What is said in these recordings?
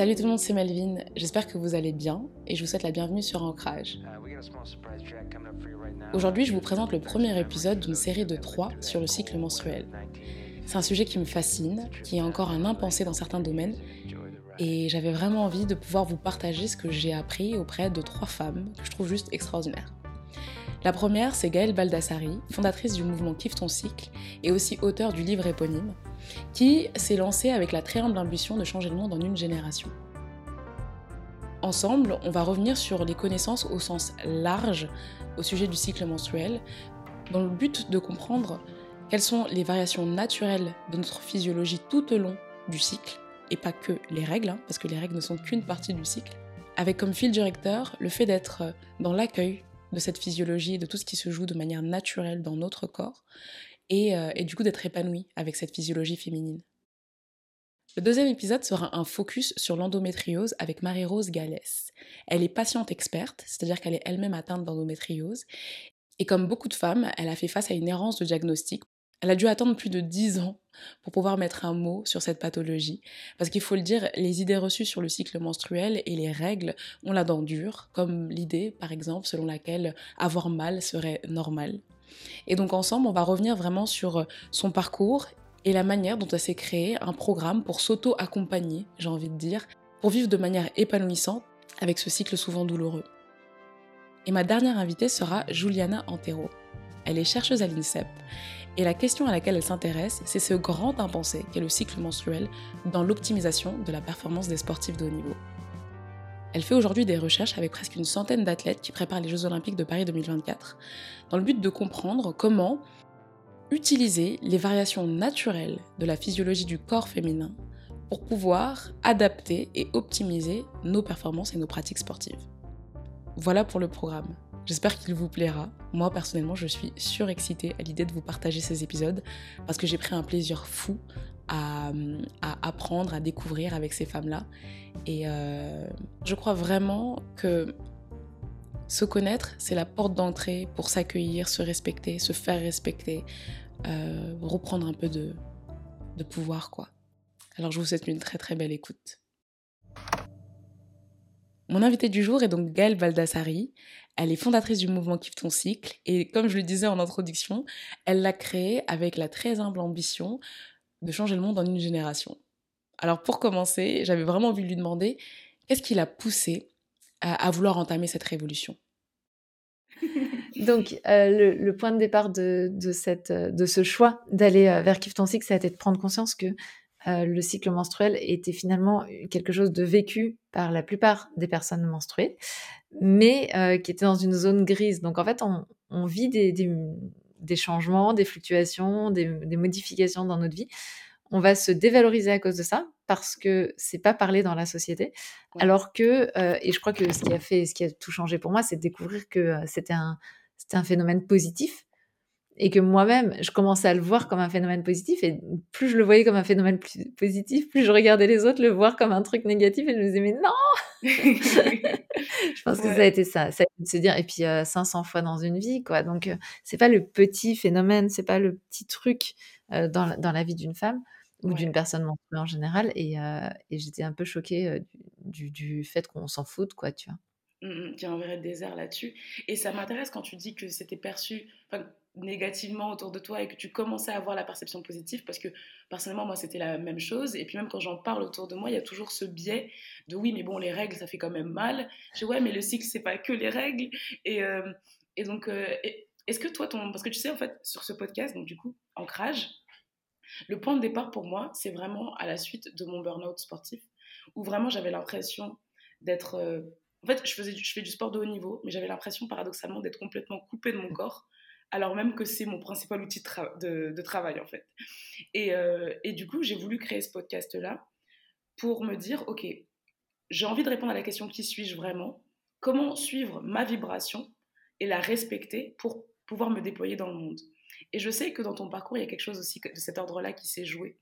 Salut tout le monde, c'est Melvin. J'espère que vous allez bien et je vous souhaite la bienvenue sur Ancrage. Aujourd'hui, je vous présente le premier épisode d'une série de trois sur le cycle menstruel. C'est un sujet qui me fascine, qui est encore un impensé dans certains domaines et j'avais vraiment envie de pouvoir vous partager ce que j'ai appris auprès de trois femmes que je trouve juste extraordinaires. La première, c'est Gaëlle Baldassari, fondatrice du mouvement Kiffe ton cycle et aussi auteur du livre éponyme, qui s'est lancée avec la très humble ambition de changer le monde en une génération. Ensemble, on va revenir sur les connaissances au sens large au sujet du cycle menstruel, dans le but de comprendre quelles sont les variations naturelles de notre physiologie tout au long du cycle, et pas que les règles, hein, parce que les règles ne sont qu'une partie du cycle, avec comme fil directeur le fait d'être dans l'accueil de cette physiologie, de tout ce qui se joue de manière naturelle dans notre corps, et, euh, du coup d'être épanoui avec cette physiologie féminine. Le deuxième épisode sera un focus sur l'endométriose avec Marie-Rose Gallès. Elle est patiente experte, c'est-à-dire qu'elle est elle-même atteinte d'endométriose, et comme beaucoup de femmes, elle a fait face à une errance de diagnostic. Elle a dû attendre plus de 10 ans pour pouvoir mettre un mot sur cette pathologie. Parce qu'il faut le dire, les idées reçues sur le cycle menstruel et les règles ont la dent dure, comme l'idée, par exemple, selon laquelle avoir mal serait normal. Et donc ensemble, on va revenir vraiment sur son parcours et la manière dont elle s'est créée un programme pour s'auto-accompagner, j'ai envie de dire, pour vivre de manière épanouissante avec ce cycle souvent douloureux. Et ma dernière invitée sera Juliana Antero. Elle est chercheuse à l'INSEP et la question à laquelle elle s'intéresse, c'est ce grand impensé qu'est le cycle menstruel dans l'optimisation de la performance des sportifs de haut niveau. Elle fait aujourd'hui des recherches avec presque une centaine d'athlètes qui préparent les Jeux Olympiques de Paris 2024, dans le but de comprendre comment utiliser les variations naturelles de la physiologie du corps féminin pour pouvoir adapter et optimiser nos performances et nos pratiques sportives. Voilà pour le programme. J'espère qu'il vous plaira. Moi, personnellement, je suis surexcitée à l'idée de vous partager ces épisodes parce que j'ai pris un plaisir fou à, apprendre, à découvrir avec ces femmes-là. Et euh, je crois vraiment que se connaître, c'est la porte d'entrée pour s'accueillir, se respecter, se faire respecter, euh, reprendre un peu de, pouvoir, quoi. Alors, je vous souhaite une très très belle écoute. Mon invitée du jour est donc Gaëlle Baldassari. Elle est fondatrice du mouvement Kiffe ton cycle et comme je le disais en introduction, elle l'a créé avec la très humble ambition de changer le monde en une génération. Alors pour commencer, j'avais vraiment envie de lui demander qu'est-ce qui l'a poussé à, vouloir entamer cette révolution? Donc, euh, le, point de départ de, cette, de ce choix d'aller euh, vers Kiffe ton cycle, ça a été de prendre conscience que euh, le cycle menstruel était finalement quelque chose de vécu par la plupart des personnes menstruées, mais euh, qui était dans une zone grise. Donc en fait, on, vit des, changements, des fluctuations, des, modifications dans notre vie. On va se dévaloriser à cause de ça parce que c'est pas parlé dans la société. Alors que, euh, et je crois que ce qui a fait, ce qui a tout changé pour moi, c'est de découvrir que c'était un, c'était un phénomène positif et que moi-même, je commençais à le voir comme un phénomène positif, et plus je le voyais comme un phénomène positif, plus je regardais les autres le voir comme un truc négatif, et je me disais, mais non Je pense que ça a été ça, ça a été de se dire, et puis 500 euh, fois dans une vie, quoi. Donc, euh, c'est pas le petit phénomène, c'est pas le petit truc euh, dans, dans, la vie d'une femme ou d'une personne menstruée en général, et, et j'étais un peu choquée du, du, fait qu'on s'en foute, quoi, tu vois? Mmh, il y a un vrai désert là-dessus. Et ça m'intéresse quand tu dis que c'était perçu négativement autour de toi et que tu commençais à avoir la perception positive parce que personnellement moi c'était la même chose et puis même quand j'en parle autour de moi il y a toujours ce biais de oui mais bon les règles ça fait quand même mal je dis ouais mais le cycle c'est pas que les règles et, euh, et donc est-ce que toi ton parce que tu sais en fait sur ce podcast donc du coup ancrage le point de départ pour moi c'est vraiment à la suite de mon burn-out sportif où vraiment j'avais l'impression d'être euh, en fait je faisais je fais du sport de haut niveau mais j'avais l'impression paradoxalement d'être complètement coupée de mon corps alors même que c'est mon principal outil de, travail en fait. Euh, et, du coup, j'ai voulu créer ce podcast-là pour me dire, ok, j'ai envie de répondre à la question qui suis-je vraiment? Comment suivre ma vibration et la respecter pour pouvoir me déployer dans le monde? Et je sais que dans ton parcours, il y a quelque chose aussi de cet ordre-là qui s'est joué.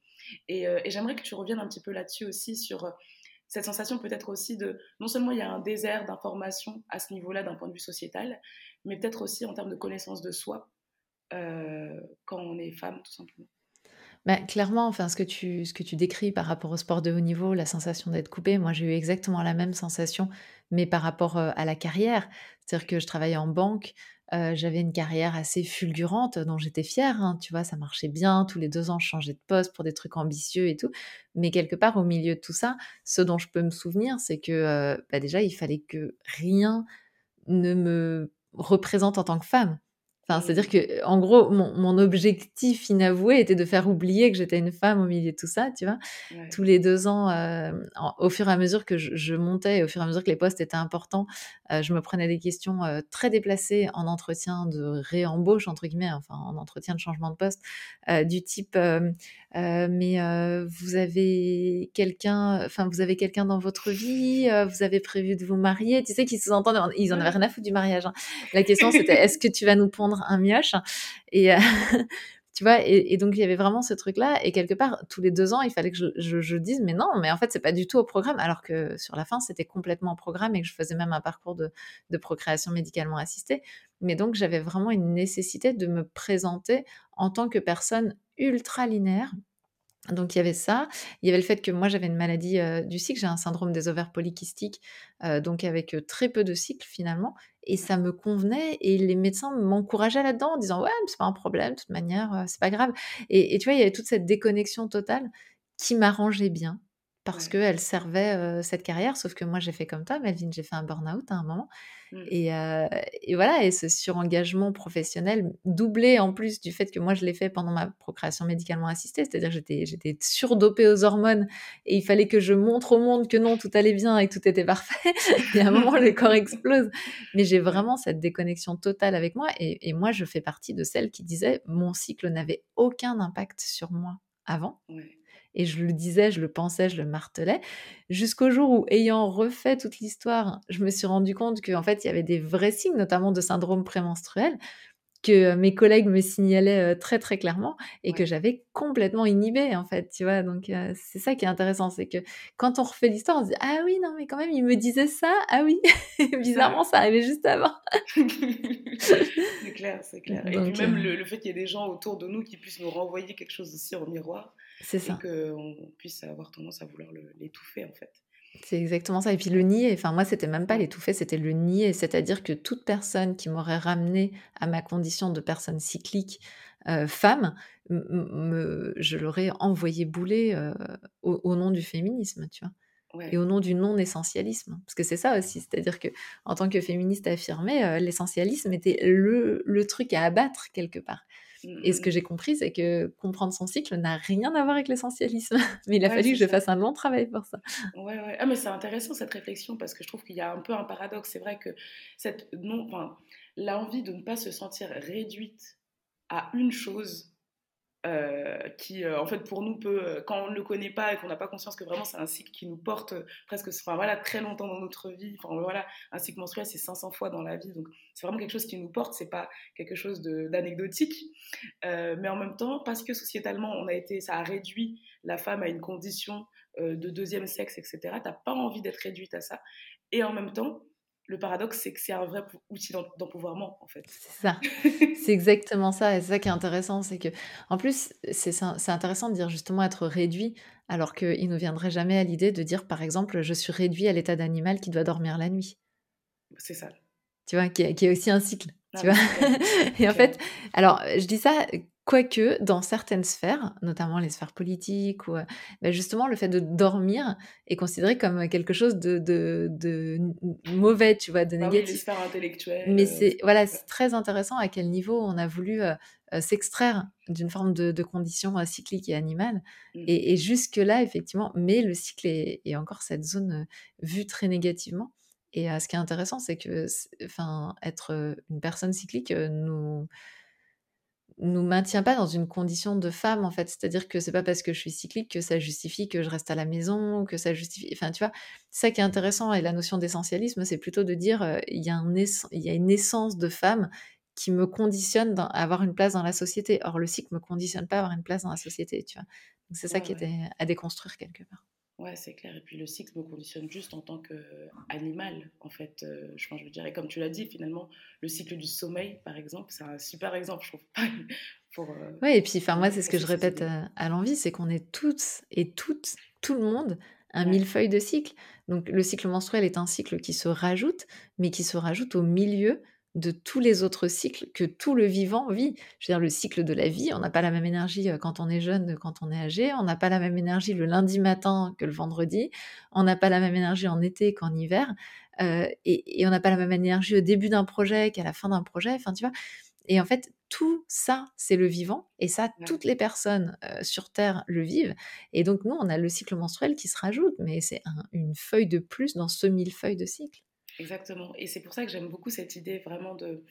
Et, euh, et j'aimerais que tu reviennes un petit peu là-dessus aussi sur cette sensation peut-être aussi de, non seulement il y a un désert d'informations à ce niveau-là d'un point de vue sociétal, mais peut-être aussi en termes de connaissance de soi euh, quand on est femme, tout simplement. Bah, clairement, enfin, ce que tu ce que tu décris par rapport au sport de haut niveau, la sensation d'être coupé, moi, j'ai eu exactement la même sensation, mais par rapport, à la carrière. C'est-à-dire que je travaillais en banque, j'avais une carrière assez fulgurante dont j'étais fière, hein, tu vois? Ça marchait bien, tous les 2 ans, je changeais de poste pour des trucs ambitieux et tout. Mais quelque part, au milieu de tout ça, ce dont je peux me souvenir, c'est que, bah, déjà, il fallait que rien ne me représente en tant que femme. Enfin, c'est-à-dire que, en gros, mon mon objectif inavoué était de faire oublier que j'étais une femme au milieu de tout ça, tu vois? Ouais. Tous les 2 ans, en au fur et à mesure que je je montais au fur et à mesure que les postes étaient importants, heu, je me prenais des questions, heu, très déplacées en entretien de «réembauche» entre guillemets, enfin en entretien de changement de poste, du type, «Mais, vous avez quelqu'un enfin vous avez quelqu'un dans votre vie? Vous avez prévu de vous marier?» tu sais? Qui sous-entendent ils en avaient rien à foutre du mariage, hein. La question c'était: «Est-ce que tu vas nous pondre un mioche?» et heu, tu vois? Et donc il y avait vraiment ce truc-là et quelque part, tous les 2 ans, il fallait que je dise: «Mais non, mais en fait, c'est pas du tout au programme», alors que sur la fin, c'était complètement au programme et que je faisais même un parcours de de procréation médicalement assistée. Mais donc j'avais vraiment une nécessité de me présenter en tant que personne ultra linéaire donc il y avait ça, il y avait le fait que moi j'avais une maladie, du cycle, j'ai un syndrome des ovaires polykystiques, donc avec, très peu de cycles finalement. Et ça me convenait et les médecins m'encourageaient là-dedans en disant: «Ouais, c'est pas un problème, de toute manière, c'est pas grave» et tu vois, il y avait toute cette déconnexion totale qui m'arrangeait bien parce Ouais. qu'elle servait, cette carrière. Sauf que moi j'ai fait comme toi Melvin, j'ai fait un burn-out à un moment Mmh. et voilà et ce surengagement professionnel, doublé en plus du fait que moi je l'ai fait pendant ma procréation médicalement assistée, c'est-à-dire j'étais j'étais surdopée aux hormones et il fallait que je montre au monde que non, tout allait bien et que tout était parfait et à un moment le corps explose. Mais j'ai vraiment cette déconnexion totale avec moi et et moi je fais partie de celles qui disaient: «Mon cycle n'avait aucun impact sur moi avant» Ouais. Et je le disais, je le pensais, je le martelais, jusqu'au jour où, ayant refait toute l'histoire, je me suis rendu compte qu'en fait, il y avait des vrais signes, notamment de syndrome prémenstruel, que mes collègues me signalaient, très, très clairement et que j'avais complètement inhibé en fait, tu vois? Donc c'est ça qui est intéressant, c'est que quand on refait l'histoire, on se dit: «Ah oui, non mais quand même il me disait ça, ah oui, bizarrement ça arrivait juste avant». C'est clair, c'est clair. Et puis même le le fait qu'il y ait des gens autour de nous qui puissent nous renvoyer quelque chose aussi en miroir C'est et ça. qu'on puisse avoir tendance à vouloir l'étouffer en fait. C'est exactement ça et puis le nier, enfin moi c'était même pas l'étouffer, c'était le nier. C'est-à-dire que toute personne qui m'aurait ramenée à ma condition de personne cyclique, heu, femme, me je l'aurais envoyé bouler, heu, au au nom du féminisme, tu vois? Et au nom du non-essentialisme. Parce que c'est ça aussi, c'est-à-dire qu'en tant que féministe affirmée, heu, l'essentialisme était le le truc à abattre quelque part Mmh, et mmh ce que mh. j'ai compris, c'est que comprendre son cycle n'a rien à voir avec l'essentialisme. Mais il a Ouais, fallu que je fasse un long travail pour ça. Ouais, ouais. Ah mais c'est intéressant cette réflexion parce que je trouve qu'il y a un peu un paradoxe. C'est vrai que cette non enfin, l'envie de ne pas se sentir réduite à une chose, heu, qui, heu, en fait pour nous peut, heu, quand on ne le connaît pas et qu'on n'a pas conscience que vraiment c'est un cycle qui nous porte, presque enfin voilà, très longtemps dans notre vie, enfin voilà, un cycle menstruel c'est 500 fois dans la vie donc c'est vraiment quelque chose qui nous porte, c'est pas quelque chose d'anecdotique. Mais en même temps, parce que sociétalement on a été ça a réduit la femme à une condition, de 2e sexe et cetera, tu as pas envie d'être réduite à ça et en même temps, le paradoxe c'est que c'est un vrai outil d'em d'empouvoirment en fait. C'est ça. C'est exactement ça et c'est ça qui est intéressant, c'est qu'en plus, c'est intéressant de dire justement être réduit, alors qu'il nous viendrait jamais à l'idée de dire par exemple: «Je suis réduit à l'état d'animal qui doit dormir la nuit». C'est ça. Tu vois? Qui est qui est aussi un cycle, Ah tu vois? Et en fait alors je dis ça, quoique dans certaines sphères, notamment les sphères politiques ou heu, bah, justement le fait de dormir est considéré comme quelque chose de mauvais, tu vois? De oui, les négatif. sphères intellectuelles, Mais heu, c'est voilà, c'est très intéressant à quel niveau on a voulu, s'extraire d'une forme de de condition, cyclique et animale Mmh. et et jusque-là effectivement mais le cycle est est encore cette zone, vue très négativement et ce qui est intéressant, c'est que enfin être, une personne cyclique, nous nous maintient pas dans une condition de femme en fait. C'est-à-dire que c'est pas parce que je suis cyclique que ça justifie que je reste à la maison, que ça justifie enfin tu vois? C'est ça qui est intéressant et la notion d'essentialisme, c'est plutôt de dire, heu: «Il y a un ess il y a une essence de femme qui me conditionne dans à avoir une place dans la société». Or le cycle me conditionne pas à avoir une place dans la société, tu vois? Donc c'est ça Ouais, qui ouais. était à déconstruire quelque part. Ouais, c'est clair. Et puis le cycle me conditionne juste en tant qu'animal, en fait. Euh, je, je veux dire, et comme tu l'as dit, finalement, le cycle du sommeil, par exemple, c'est un super exemple, je trouve. pour, euh, ouais, et puis, enfin, moi, c'est ce que je répète à, à l'envie, c'est qu'on est toutes et toutes, tout le monde, un millefeuille de cycle. Donc, le cycle menstruel est un cycle qui se rajoute, mais qui se rajoute au milieu de tous les autres cycles que tout le vivant vit. Je veux dire, le cycle de la vie, on n'a pas la même énergie euh, quand on est jeune que quand on est âgé, on n'a pas la même énergie le lundi matin que le vendredi, on n'a pas la même énergie en été qu'en hiver, euh, et, on n'a pas la même énergie au début d'un projet qu'à la fin d'un projet, enfin tu vois. Et en fait, tout ça, c'est le vivant, et ça, toutes les personnes euh, sur Terre le vivent. Et donc, nous, on a le cycle menstruel qui se rajoute, mais c'est une feuille de plus dans ce millefeuille de cycle. Exactement. Et c'est pour ça que j'aime beaucoup cette idée vraiment de,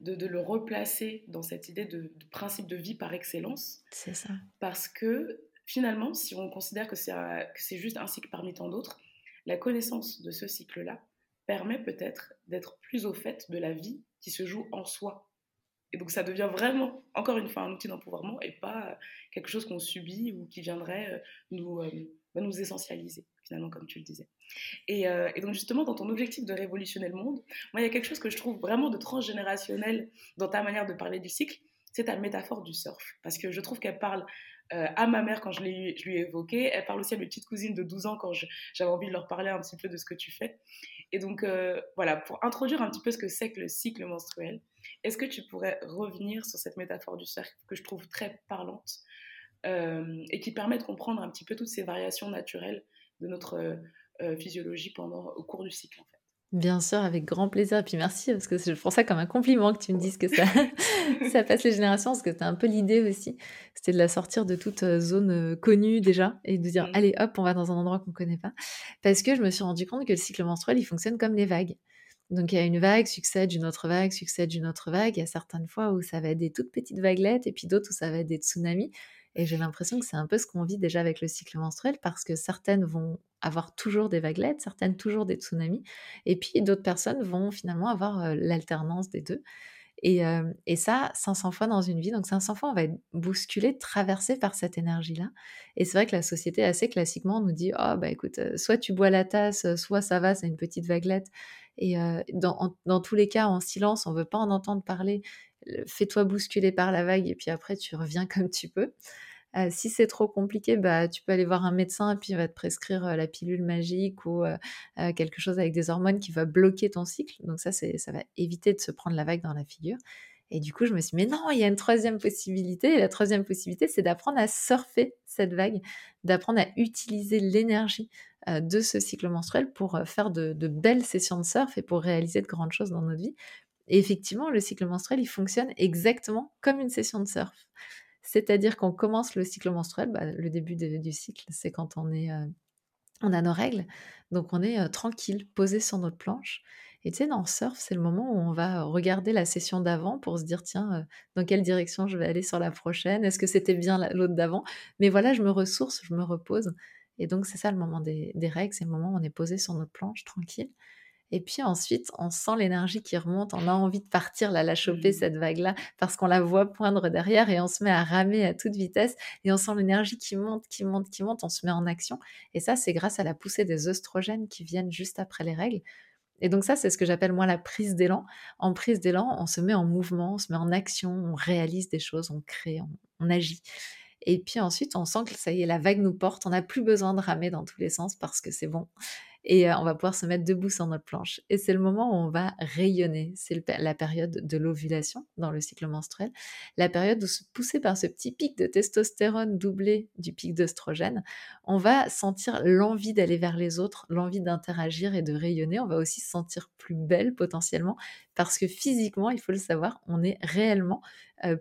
de, le replacer dans cette idée de, principe de vie par excellence. C'est ça. Parce que finalement, si on considère que c'est juste un cycle parmi tant d'autres, la connaissance de ce cycle-là permet peut-être d'être plus au fait de la vie qui se joue en soi. Et donc ça devient vraiment, encore une fois, un outil d'empouvoirment et pas quelque chose qu'on subit ou qui viendrait euh, nous, euh, nous essentialiser finalement, comme tu le disais. Euh, et, donc, justement, dans ton objectif de révolutionner le monde, moi, il y a quelque chose que je trouve vraiment de transgénérationnel dans ta manière de parler du cycle, c'est ta métaphore du surf. Parce que je trouve qu'elle parle euh, à ma mère quand je, je lui ai évoqué, elle parle aussi à mes petites cousines de 12 ans quand j'avais envie de leur parler un petit peu de ce que tu fais. Et donc, euh, voilà, pour introduire un petit peu ce que c'est que le cycle menstruel, est-ce que tu pourrais revenir sur cette métaphore du surf que je trouve très parlante et qui permet de comprendre un petit peu toutes ces variations naturelles de notre euh, euh, physiologie pendant, au cours du cycle. En fait. Bien sûr, avec grand plaisir. Et puis merci, parce que je prends ça comme un compliment que tu me dises que ça, ça passe les générations, parce que c'était un peu l'idée aussi. C'était de la sortir de toute euh, zone connue déjà et de dire, mmh. allez hop, on va dans un endroit qu'on ne connaît pas. Parce que je me suis rendu compte que le cycle menstruel, il fonctionne comme les vagues. Donc il y a une vague, succède une autre vague, succède une autre vague. Il y a certaines fois où ça va être des toutes petites vaguelettes et puis d'autres où ça va être des tsunamis. Et j'ai l'impression que c'est un peu ce qu'on vit déjà avec le cycle menstruel parce que certaines vont avoir toujours des vaguelettes, certaines toujours des tsunamis, et puis d'autres personnes vont finalement avoir l'alternance des deux. Et, et, ça, 500 fois dans une vie. Donc 500 fois, on va être bousculé, traversé par cette énergie-là. Et c'est vrai que la société, assez classiquement, nous dit, oh bah écoute, soit tu bois la tasse, soit ça va, c'est une petite vaguelette. Et dans, dans, tous les cas, en silence, on veut pas en entendre parler. Fais-toi bousculer par la vague et puis après, tu reviens comme tu peux si c'est trop compliqué, bah, tu peux aller voir un médecin et puis il va te prescrire la pilule magique ou quelque chose avec des hormones qui va bloquer ton cycle. Donc ça, ça va éviter de se prendre la vague dans la figure. Et du coup, je me suis dit, mais non, il y a une troisième possibilité. Et la troisième possibilité, c'est d'apprendre à surfer cette vague, d'apprendre à utiliser l'énergie de ce cycle menstruel pour faire de, de, belles sessions de surf et pour réaliser de grandes choses dans notre vie. Et effectivement, le cycle menstruel, il fonctionne exactement comme une session de surf. C'est-à-dire qu'on commence le cycle menstruel, bah, le début du cycle, c'est quand on est, euh, on a nos règles, donc on est euh, tranquille, posé sur notre planche. Et tu sais, dans le surf, c'est le moment où on va regarder la session d'avant pour se dire, tiens, euh, dans quelle direction je vais aller sur la prochaine? Est-ce que c'était bien l'autre d'avant? Mais voilà, je me ressource, je me repose. Et donc, c'est ça le moment des, des règles, c'est le moment où on est posé sur notre planche, tranquille. Et puis ensuite, on sent l'énergie qui remonte, on a envie de partir là, la choper, mmh. cette vague-là, parce qu'on la voit poindre derrière et on se met à ramer à toute vitesse et on sent l'énergie qui monte, qui monte, qui monte, on se met en action. Et ça, c'est grâce à la poussée des oestrogènes qui viennent juste après les règles. Et donc ça, c'est ce que j'appelle moi la prise d'élan. En prise d'élan, on se met en mouvement, on se met en action, on réalise des choses, on crée, on agit. Et puis ensuite, on sent que ça y est, la vague nous porte, on n'a plus besoin de ramer dans tous les sens parce que c'est bon et on va pouvoir se mettre debout sur notre planche. Et c'est le moment où on va rayonner. C'est la période de l'ovulation dans le cycle menstruel, la période où, poussé par ce petit pic de testostérone doublé du pic d'œstrogène, on va sentir l'envie d'aller vers les autres, l'envie d'interagir et de rayonner. On va aussi se sentir plus belle potentiellement parce que physiquement, il faut le savoir, on est réellement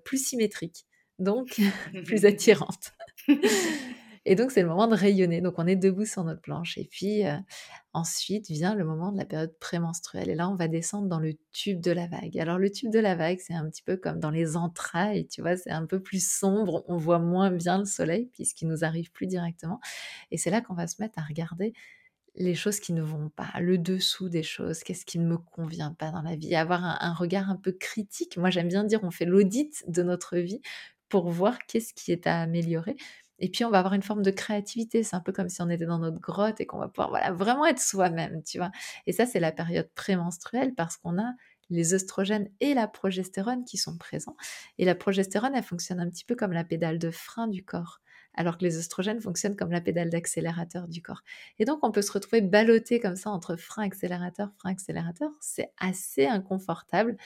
plus symétrique, donc plus attirante. Et donc, c'est le moment de rayonner. Donc, on est debout sur notre planche. Et puis, euh, ensuite vient le moment de la période prémenstruelle. Et là, on va descendre dans le tube de la vague. Alors, le tube de la vague, c'est un petit peu comme dans les entrailles, tu vois, c'est un peu plus sombre. On voit moins bien le soleil puisqu'il nous arrive plus directement. Et c'est là qu'on va se mettre à regarder les choses qui ne vont pas, le dessous des choses, qu'est-ce qui ne me convient pas dans la vie, avoir un, un regard un peu critique. Moi, j'aime bien dire, on fait l'audit de notre vie pour voir qu'est-ce qui est à améliorer. Et puis, on va avoir une forme de créativité. C'est un peu comme si on était dans notre grotte et qu'on va pouvoir voilà, vraiment être soi-même, tu vois. Et ça, c'est la période prémenstruelle parce qu'on a les œstrogènes et la progestérone qui sont présents. Et la progestérone, elle fonctionne un petit peu comme la pédale de frein du corps, alors que les œstrogènes fonctionnent comme la pédale d'accélérateur du corps. Et donc, on peut se retrouver ballotté comme ça entre frein-accélérateur, frein-accélérateur. C'est assez inconfortable.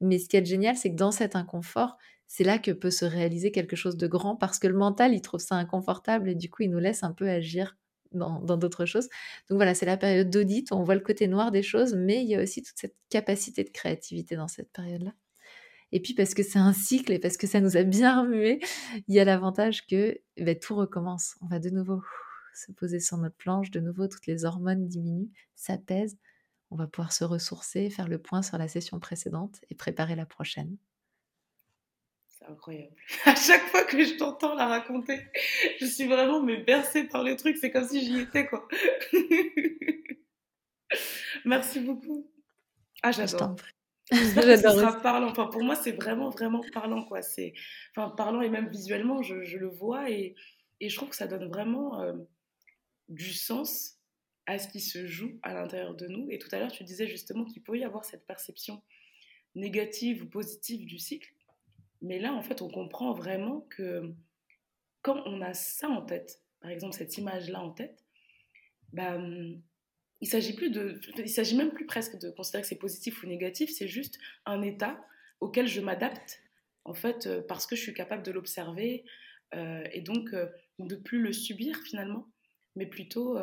Mais ce qui est génial, c'est que dans cet inconfort, c'est là que peut se réaliser quelque chose de grand parce que le mental, il trouve ça inconfortable et du coup, il nous laisse un peu agir dans d'autres choses. Donc voilà, c'est la période d'audit, on voit le côté noir des choses, mais il y a aussi toute cette capacité de créativité dans cette période-là. Et puis parce que c'est un cycle et parce que ça nous a bien remué, il y a l'avantage que bah, tout recommence. On va de nouveau se poser sur notre planche, de nouveau toutes les hormones diminuent, s'apaisent. On va pouvoir se ressourcer, faire le point sur la session précédente et préparer la prochaine incroyable. À chaque fois que je t'entends la raconter, je suis vraiment mais bercée par le truc. C'est comme si j'y étais, quoi. Merci beaucoup. Ah, j'adore. J'adore. Ça sera parlant. Enfin, pour moi, c'est vraiment, vraiment parlant, quoi. C'est, enfin, parlant et même visuellement, je, je le vois et, et, je trouve que ça donne vraiment euh, du sens à ce qui se joue à l'intérieur de nous. Et tout à l'heure, tu disais justement qu'il peut y avoir cette perception négative ou positive du cycle. Mais là, en fait, on comprend vraiment que quand on a ça en tête, par exemple cette image-là en tête, bah, il s'agit plus de, il s'agit même plus presque de considérer que c'est positif ou négatif, c'est juste un état auquel je m'adapte, en fait, euh, parce que je suis capable de l'observer euh, et donc euh, de plus le subir finalement, mais plutôt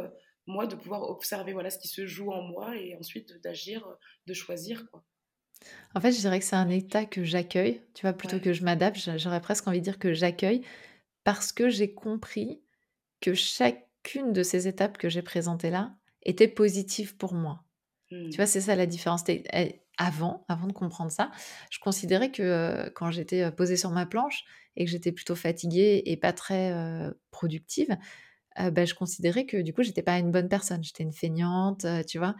moi de pouvoir observer voilà ce qui se joue en moi et ensuite d'agir, de choisir quoi. En fait, je dirais que c'est un état que j'accueille, tu vois? Plutôt que je m'adapte, j'aurais presque envie de dire que j'accueille parce que j'ai compris que chacune de ces étapes que j'ai présentées là était positive pour moi. Tu mmh. vois? C'est ça la différence. avant avant de comprendre ça, je considérais que, quand j'étais, posée sur ma planche et que j'étais plutôt fatiguée et pas très, productive, bah, je considérais que du coup, j'étais pas une bonne personne. J'étais une feignante, tu vois?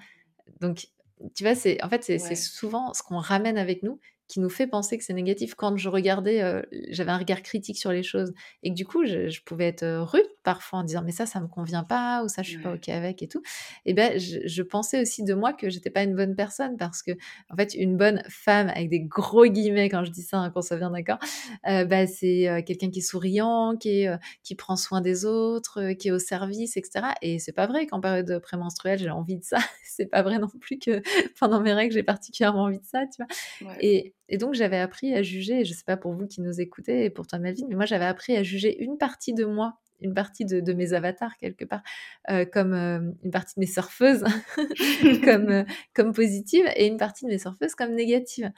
Donc tu vois, c'est en fait, c'est souvent ce qu'on ramène avec nous qui nous fait penser que c'est négatif. Quand je regardais, j'avais un regard critique sur les choses et que du coup, je, pouvais être rude parfois en disant mais ça, ça me convient pas ou ça, je suis pas ok avec et tout. Et ben, je, pensais aussi de moi que j'étais pas une bonne personne parce que en fait, une bonne femme avec des gros guillemets quand je dis ça, hein, qu'on soit bien d'accord, bah, c'est quelqu'un qui est souriant, qui est, qui prend soin des autres, qui est au service, etc. Et c'est pas vrai qu'en période prémenstruelle, j'ai envie de ça. c'est pas vrai non plus que pendant mes règles, j'ai particulièrement envie de ça, tu vois. Et et donc, j'avais appris à juger, je ne sais pas pour vous qui nous écoutez et pour toi, Melvin, mais moi, j'avais appris à juger une partie de moi, une partie de, mes avatars, quelque part, euh, comme euh, une partie de mes surfeuses, comme, euh, comme positive, et une partie de mes surfeuses comme négative.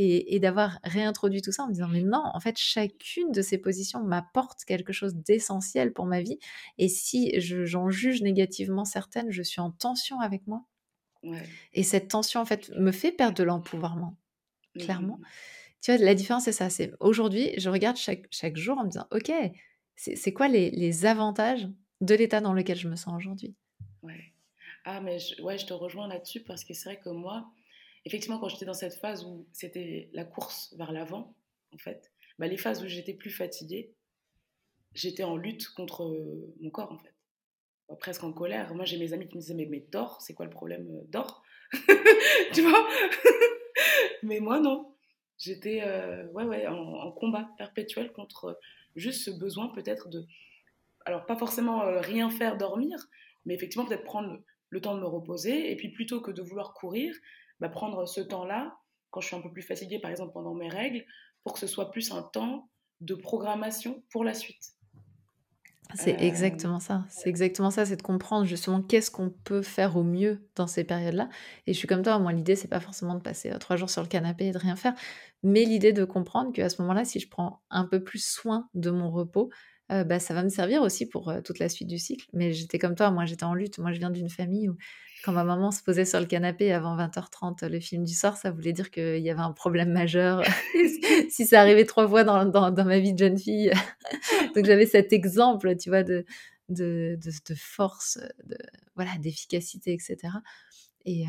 Et, d'avoir réintroduit tout ça en me disant, mais non, en fait, chacune de ces positions m'apporte quelque chose d'essentiel pour ma vie. Et si j'en juge négativement certaines, je suis en tension avec moi. Et cette tension, en fait, me fait perdre de l'empouvoirment clairement. Tu vois, la différence, c'est ça. C'est aujourd'hui, je regarde chaque, chaque jour en me disant, OK, c'est quoi les, les, avantages de l'état dans lequel je me sens aujourd'hui? Ouais. Ah, mais je, ouais, je te rejoins là-dessus parce que c'est vrai que moi, effectivement, quand j'étais dans cette phase où c'était la course vers l'avant, en fait, bah, les phases où j'étais plus fatiguée, j'étais en lutte contre mon corps, en fait. Bah, presque en colère. Moi, j'ai mes amis qui me disaient, mais, mais dors, c'est quoi le problème Dors? Tu vois? mais moi, non. J'étais euh, en, combat perpétuel contre euh, juste ce besoin peut-être de... Alors, pas forcément euh, rien faire, dormir, mais effectivement peut-être prendre le, temps de me reposer. Et puis plutôt que de vouloir courir, bah, prendre ce temps-là, quand je suis un peu plus fatiguée, par exemple pendant mes règles, pour que ce soit plus un temps de programmation pour la suite. C'est exactement ça. C'est exactement ça, c'est de comprendre justement qu'est-ce qu'on peut faire au mieux dans ces périodes-là. Et je suis comme toi, moi l'idée c'est pas forcément de passer trois jours sur le canapé et de rien faire, mais l'idée de comprendre qu'à ce moment-là, si je prends un peu plus soin de mon repos, bah, ça va me servir aussi pour toute la suite du cycle. Mais j'étais comme toi, moi j'étais en lutte. Moi je viens d'une famille où quand ma maman se posait sur le canapé avant 20h30 le film du soir, ça voulait dire qu'il y avait un problème majeur. si ça arrivait trois fois dans, ma vie de jeune fille. Donc j'avais cet exemple, tu vois, de, de, de, force, de, voilà, d'efficacité, etc. Et,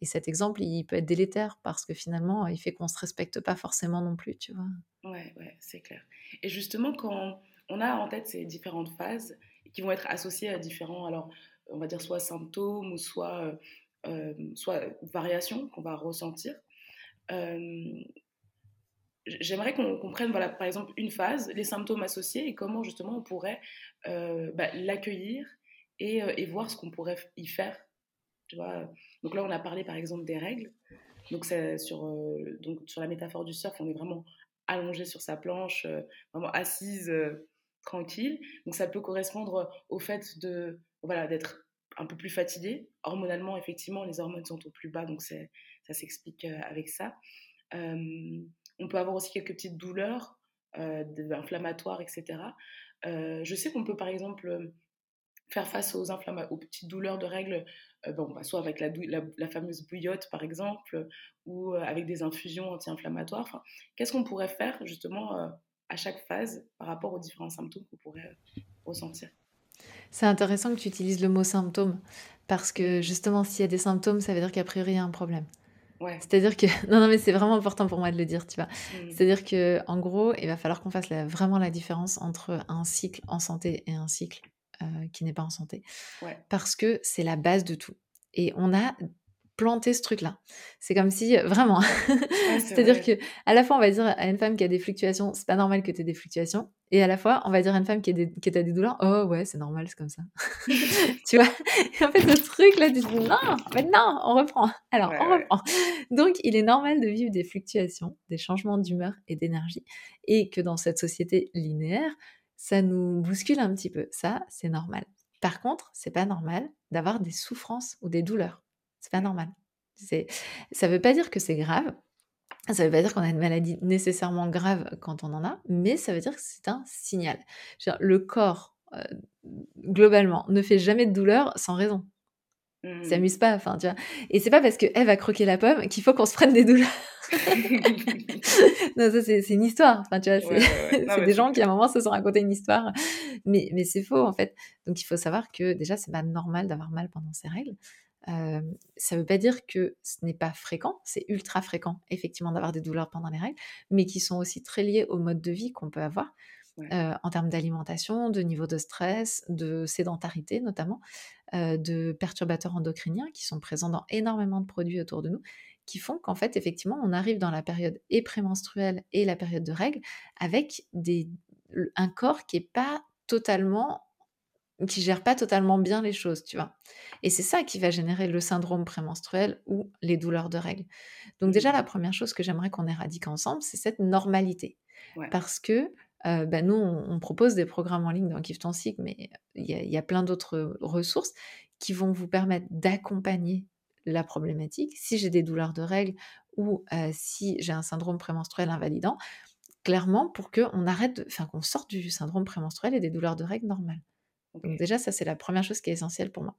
et, cet exemple, il peut être délétère parce que finalement, il fait qu'on se respecte pas forcément non plus, tu vois. Ouais, ouais, c'est clair. Et justement, quand on a en tête ces différentes phases qui vont être associées à différents, alors on va dire soit symptômes ou soit, euh, soit variations qu'on va ressentir, euh, j'aimerais qu'on comprenne, voilà, par exemple, une phase, les symptômes associés et comment justement on pourrait euh, bah, l'accueillir et, et, voir ce qu'on pourrait y faire. Tu vois donc là, on a parlé par exemple des règles. Donc, sur, donc sur la métaphore du surf, on est vraiment allongé sur sa planche, vraiment assise, tranquille. Donc ça peut correspondre au fait de voilà d'être un peu plus fatigué. Hormonalement, effectivement, les hormones sont au plus bas, donc ça s'explique avec ça. On peut avoir aussi quelques petites douleurs euh, inflammatoires, etc. Euh, je sais qu'on peut par exemple faire face aux, petites douleurs de règles, euh, bon, bah, soit avec la, fameuse bouillotte par exemple, ou euh, avec des infusions anti-inflammatoires. Qu'est-ce qu'on pourrait faire justement euh, à chaque phase par rapport aux différents symptômes qu'on pourrait ressentir? C'est intéressant que tu utilises le mot symptôme, parce que justement, s'il y a des symptômes, ça veut dire qu'a priori, il y a un problème. C'est-à-dire que non, non, mais c'est vraiment important pour moi de le dire, tu vois. Mmh. C'est-à-dire que en gros, il va falloir qu'on fasse vraiment la différence entre un cycle en santé et un cycle euh, qui n'est pas en santé, parce que c'est la base de tout. Et on a planter ce truc-là. C'est comme si, euh, vraiment, c'est-à-dire que à la fois on va dire à une femme qui a des fluctuations, c'est pas normal que tu aies des fluctuations, et à la fois on va dire à une femme qui a des, qui a des douleurs, oh ouais, c'est normal, c'est comme ça. tu vois? Et En fait, ce truc-là, tu te dis non, maintenant, on reprend. Alors, on reprend. Donc, il est normal de vivre des fluctuations, des changements d'humeur et d'énergie, et que dans cette société linéaire, ça nous bouscule un petit peu. Ça, c'est normal. Par contre, c'est pas normal d'avoir des souffrances ou des douleurs. C'est pas normal. C'est, ça veut pas dire que c'est grave. Ça veut pas dire qu'on a une maladie nécessairement grave quand on en a, mais ça veut dire que c'est un signal. le corps, euh, globalement, ne fait jamais de douleur sans raison. Il mmh. s'amuse pas, enfin, tu vois. Et c'est pas parce que Eve a croqué la pomme qu'il faut qu'on se prenne des douleurs. non, ça, c'est, une histoire. Enfin, tu vois, c'est, des gens qui, à un moment, se sont racontés une histoire. Mais, mais c'est faux, en fait. Donc, il faut savoir que, déjà, c'est pas normal d'avoir mal pendant ces règles ça ne veut pas dire que ce n'est pas fréquent, c'est ultra fréquent effectivement d'avoir des douleurs pendant les règles, mais qui sont aussi très liées au mode de vie qu'on peut avoir en termes d'alimentation, de niveau de stress, de sédentarité notamment, de perturbateurs endocriniens qui sont présents dans énormément de produits autour de nous, qui font qu'en fait effectivement on arrive dans la période et prémenstruelle et la période de règles avec des, un corps qui n'est pas totalement qui gère pas totalement bien les choses, tu vois. Et c'est ça qui va générer le syndrome prémenstruel ou les douleurs de règles. Donc déjà, la mmh. première chose que j'aimerais qu'on éradique ensemble, c'est cette normalité. Parce que bah, nous, on, propose des programmes en ligne dans Kif ton cycle, mais il y, a plein d'autres ressources qui vont vous permettre d'accompagner la problématique. Si j'ai des douleurs de règles ou si j'ai un syndrome prémenstruel invalidant, clairement pour qu'on arrête, enfin qu'on sorte du syndrome prémenstruel et des douleurs de règles normales. Donc déjà, ça c'est la première chose qui est essentielle pour moi.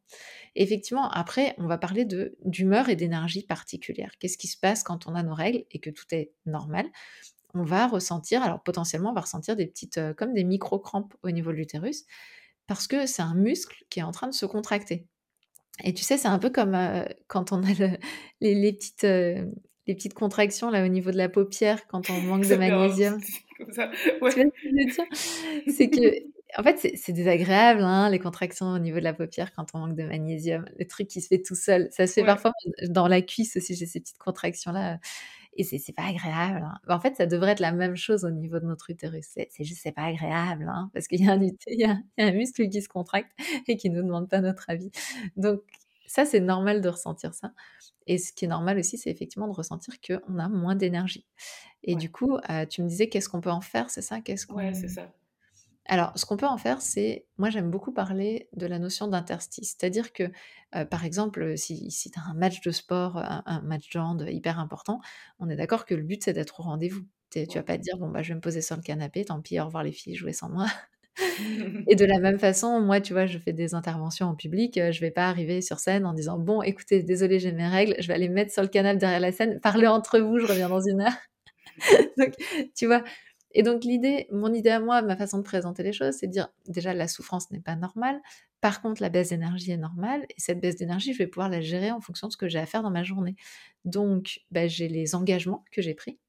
effectivement, après, on va parler de d'humeur et d'énergie particulière. Qu'est-ce qui se passe quand on a nos règles et que tout est normal? On va ressentir, alors potentiellement, on va ressentir des petites, euh, comme des micro-crampes au niveau de l'utérus, parce que c'est un muscle qui est en train de se contracter. Et tu sais, c'est un peu comme euh, quand on a les, petites, euh, les petites contractions là au niveau de la paupière quand on manque de magnésium. C'est que en fait, c'est désagréable, hein, les contractions au niveau de la paupière quand on manque de magnésium. Le truc qui se fait tout seul. Ça se fait parfois dans la cuisse aussi, j'ai ces petites contractions-là. Et c'est pas agréable. Hein. En fait, ça devrait être la même chose au niveau de notre utérus. C'est juste, c'est pas agréable, hein, parce qu'il y, y, a un muscle qui se contracte et qui nous demande pas notre avis. Donc, ça, c'est normal de ressentir ça. Et ce qui est normal aussi, c'est effectivement de ressentir qu'on a moins d'énergie. Et du coup, euh, tu me disais, qu'est-ce qu'on peut en faire, c'est ça? Qu'est-ce Ouais, c'est ça. Alors, ce qu'on peut en faire, c'est, moi j'aime beaucoup parler de la notion d'interstice. C'est-à-dire que, euh, par exemple, si, si tu as un match de sport, un, match de hand hyper important, on est d'accord que le but c'est d'être au rendez-vous. Tu vas pas te dire, bon, bah, je vais me poser sur le canapé, tant pis, au revoir les filles, jouer sans moi. et de la même façon, moi, tu vois, je fais des interventions en public, euh, je vais pas arriver sur scène en disant, bon, écoutez, désolé, j'ai mes règles, je vais aller mettre sur le canal derrière la scène, parler entre vous, je reviens dans une heure. Donc, tu vois, Et donc l'idée, mon idée à moi, ma façon de présenter les choses, c'est de dire déjà la souffrance n'est pas normale. Par contre, la baisse d'énergie est normale et cette baisse d'énergie, je vais pouvoir la gérer en fonction de ce que j'ai à faire dans ma journée. Donc, bah, j'ai les engagements que j'ai pris.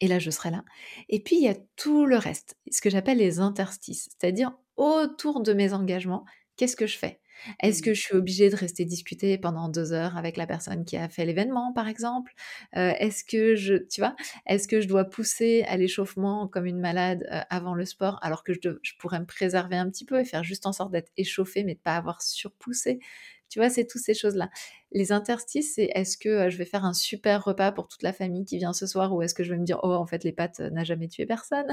Et là, je serai là. Et puis, il y a tout le reste, ce que j'appelle les interstices, c'est-à-dire autour de mes engagements, qu'est-ce que je fais? Est-ce que mmh. je suis obligée de rester discuter pendant deux heures avec la personne qui a fait l'événement, par exemple? Est-ce que je, tu vois, est-ce que je dois pousser à l'échauffement comme une malade avant le sport, alors que je, je, pourrais me préserver un petit peu et faire juste en sorte d'être échauffée, mais de pas avoir surpoussé? Tu vois, c'est toutes ces choses-là. Les interstices, c'est est-ce que je vais faire un super repas pour toute la famille qui vient ce soir ou est-ce que je vais me dire, oh, en fait, les pâtes n'a jamais tué personne?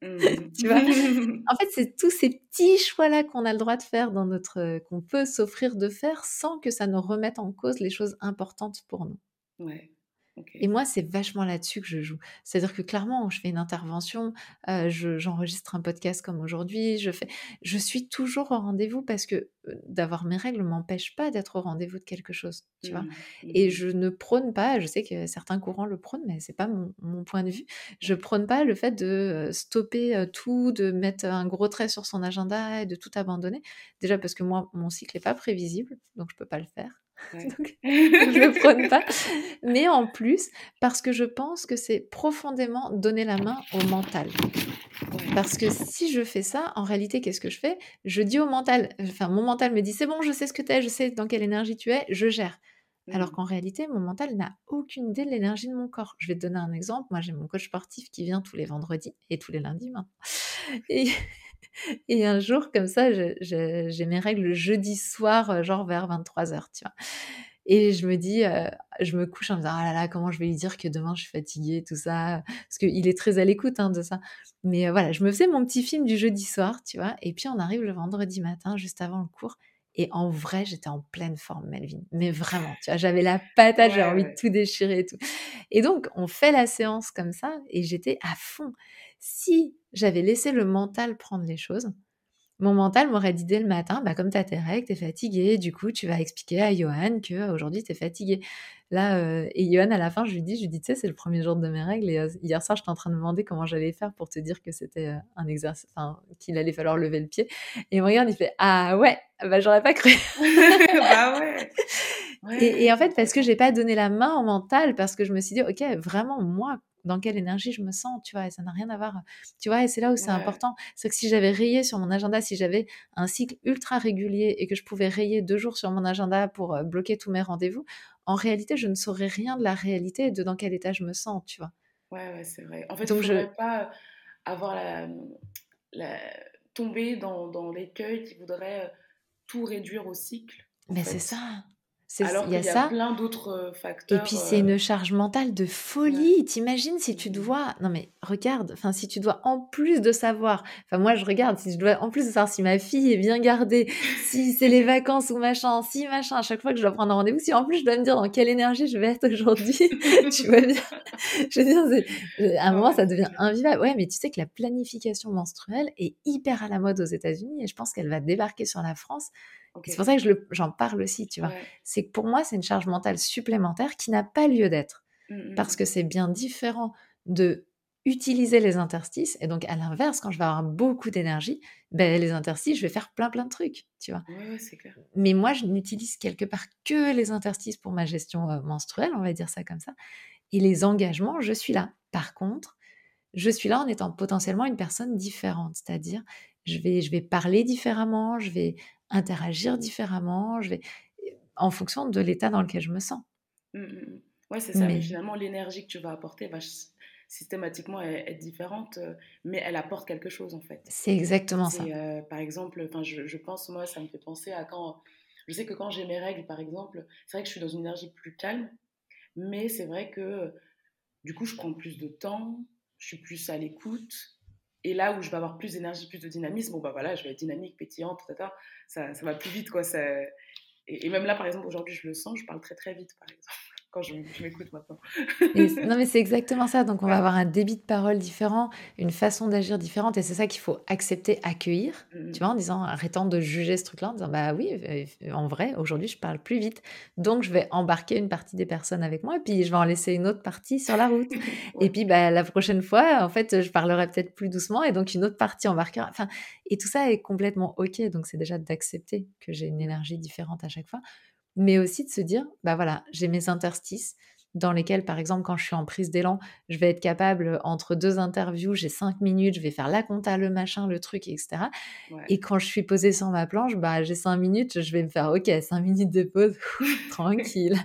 Tu vois? En fait, c'est tous ces petits choix-là qu'on a le droit de faire dans notre, qu'on peut s'offrir de faire sans que ça nous remette en cause les choses importantes pour nous. Ouais. Et moi, c'est vachement là-dessus que je joue. C'est-à-dire que clairement, je fais une intervention, j'enregistre un podcast comme aujourd'hui, je fais, je suis toujours au rendez-vous parce que d'avoir mes règles m'empêche pas d'être au rendez-vous de quelque chose, tu vois? Mmh et mmh je ne prône pas, je sais que certains courants le prônent, mais c'est pas mon, mon, point de vue. Je prône pas le fait de stopper tout, de mettre un gros trait sur son agenda et de tout abandonner. Déjà parce que moi, mon cycle n'est pas prévisible, donc je peux pas le faire. Donc, je ne le prône pas. Mais en plus, parce que je pense que c'est profondément donner la main au mental. Parce que si je fais ça, en réalité, qu'est-ce que je fais? Je dis au mental, enfin, mon mental me dit c'est bon, je sais ce que tu es, je sais dans quelle énergie tu es, je gère. Alors mmh. qu'en réalité, mon mental n'a aucune idée de l'énergie de mon corps. Je vais te donner un exemple. Moi, j'ai mon coach sportif qui vient tous les vendredis et tous les lundis maintenant. Et et un jour, comme ça, j'ai mes règles le jeudi soir, euh, genre vers 23h, tu vois. Et je me dis, euh, je me couche en me disant, ah là là, comment je vais lui dire que demain je suis fatiguée, tout ça? Parce qu'il est très à l'écoute hein, de ça. Mais euh, voilà, je me faisais mon petit film du jeudi soir, tu vois. Et puis on arrive le vendredi matin, juste avant le cours. Et en vrai, j'étais en pleine forme, Melvin. Mais vraiment, tu vois, j'avais la patate, j'avais envie de tout déchirer et tout. Et donc, on fait la séance comme ça et j'étais à fond. Si j'avais laissé le mental prendre les choses, mon mental m'aurait dit dès le matin, bah, comme tu as tes règles, tu es fatigué, du coup, tu vas expliquer à Johan qu'aujourd'hui, tu es fatigué. Là, euh, et Johan, à la fin, je lui dis, je lui dis, tu sais, c'est le premier jour de mes règles, et euh, hier soir, j'étais en train de me demander comment j'allais faire pour te dire que c'était euh, un exercice, enfin, qu'il allait falloir lever le pied. Et il me regarde, il fait, ah ouais, bah, j'aurais pas cru. bah ouais. Et, et, en fait, parce que j'ai pas donné la main au mental, parce que je me suis dit, ok, vraiment, moi, dans quelle énergie je me sens, tu vois, et ça n'a rien à voir, tu vois, et c'est là où c'est important. C'est que si j'avais rayé sur mon agenda, si j'avais un cycle ultra régulier et que je pouvais rayer deux jours sur mon agenda pour bloquer tous mes rendez-vous, en réalité, je ne saurais rien de la réalité et de dans quel état je me sens, tu vois. Ouais, ouais, c'est vrai. En fait, Donc, il ne je... pas avoir la, tomber dans, dans l'écueil qui voudrait tout réduire au cycle. Mais c'est ça. Alors il y a, ça. plein d'autres facteurs. Et puis c'est une charge mentale de folie. T'imagines si tu dois, non mais regarde, enfin si tu dois en plus de savoir, enfin moi je regarde, si je dois en plus de savoir si ma fille est bien gardée, si c'est les vacances ou machin, si machin, à chaque fois que je dois prendre un rendez-vous, si en plus je dois me dire dans quelle énergie je vais être aujourd'hui, tu vois bien. Je veux dire, à un moment ça devient invivable. Ouais, mais tu sais que la planification menstruelle est hyper à la mode aux États-Unis et je pense qu'elle va débarquer sur la France c'est pour ça que j'en parle aussi, tu vois. C'est que pour moi, c'est une charge mentale supplémentaire qui n'a pas lieu d'être. Mmh, mmh, parce mmh. que c'est bien différent de utiliser les interstices. Et donc, à l'inverse, quand je vais avoir beaucoup d'énergie, ben, les interstices, je vais faire plein, plein de trucs, tu vois. clair. Mais moi, je n'utilise quelque part que les interstices pour ma gestion menstruelle, on va dire ça comme ça. Et les engagements, je suis là. Par contre, je suis là en étant potentiellement une personne différente, c'est-à-dire je vais, je vais parler différemment, je vais interagir différemment, je vais en fonction de l'état dans lequel je me sens. Mmh, mmh, mmh. Ouais, c'est ça. Mais... finalement, l'énergie que tu vas apporter va systématiquement être différente, mais elle apporte quelque chose en fait. C'est exactement ça. Euh, par exemple, je, je, pense moi, ça me fait penser à quand je sais que quand j'ai mes règles, par exemple, c'est vrai que je suis dans une énergie plus calme, mais c'est vrai que du coup, je prends plus de temps, je suis plus à l'écoute, et là où je vais avoir plus d'énergie, plus de dynamisme, bon bah voilà, je vais être dynamique, pétillante, Ça, ça va plus vite quoi. Ça... Et, même là, par exemple, aujourd'hui, je le sens, je parle très très vite, par exemple. Quand je, m'écoute maintenant. non, mais c'est exactement ça. Donc, on va avoir un débit de parole différent, une façon d'agir différente. Et c'est ça qu'il faut accepter, accueillir, mmh tu vois, en disant, arrêtant de juger ce truc-là, en disant, bah oui, en vrai, aujourd'hui, je parle plus vite. Donc, je vais embarquer une partie des personnes avec moi et puis je vais en laisser une autre partie sur la route. Et puis, bah, la prochaine fois, en fait, je parlerai peut-être plus doucement et donc une autre partie embarquera. Enfin, et tout ça est complètement OK. Donc, c'est déjà d'accepter que j'ai une énergie différente à chaque fois mais aussi de se dire, bah voilà, j'ai mes interstices dans lesquels, par exemple, quand je suis en prise d'élan, je vais être capable, entre deux interviews, j'ai cinq minutes, je vais faire la compta, le machin, le truc, etc. Et quand je suis posée sur ma planche, bah, j'ai cinq minutes, je vais me faire, OK, cinq minutes de pause, tranquille.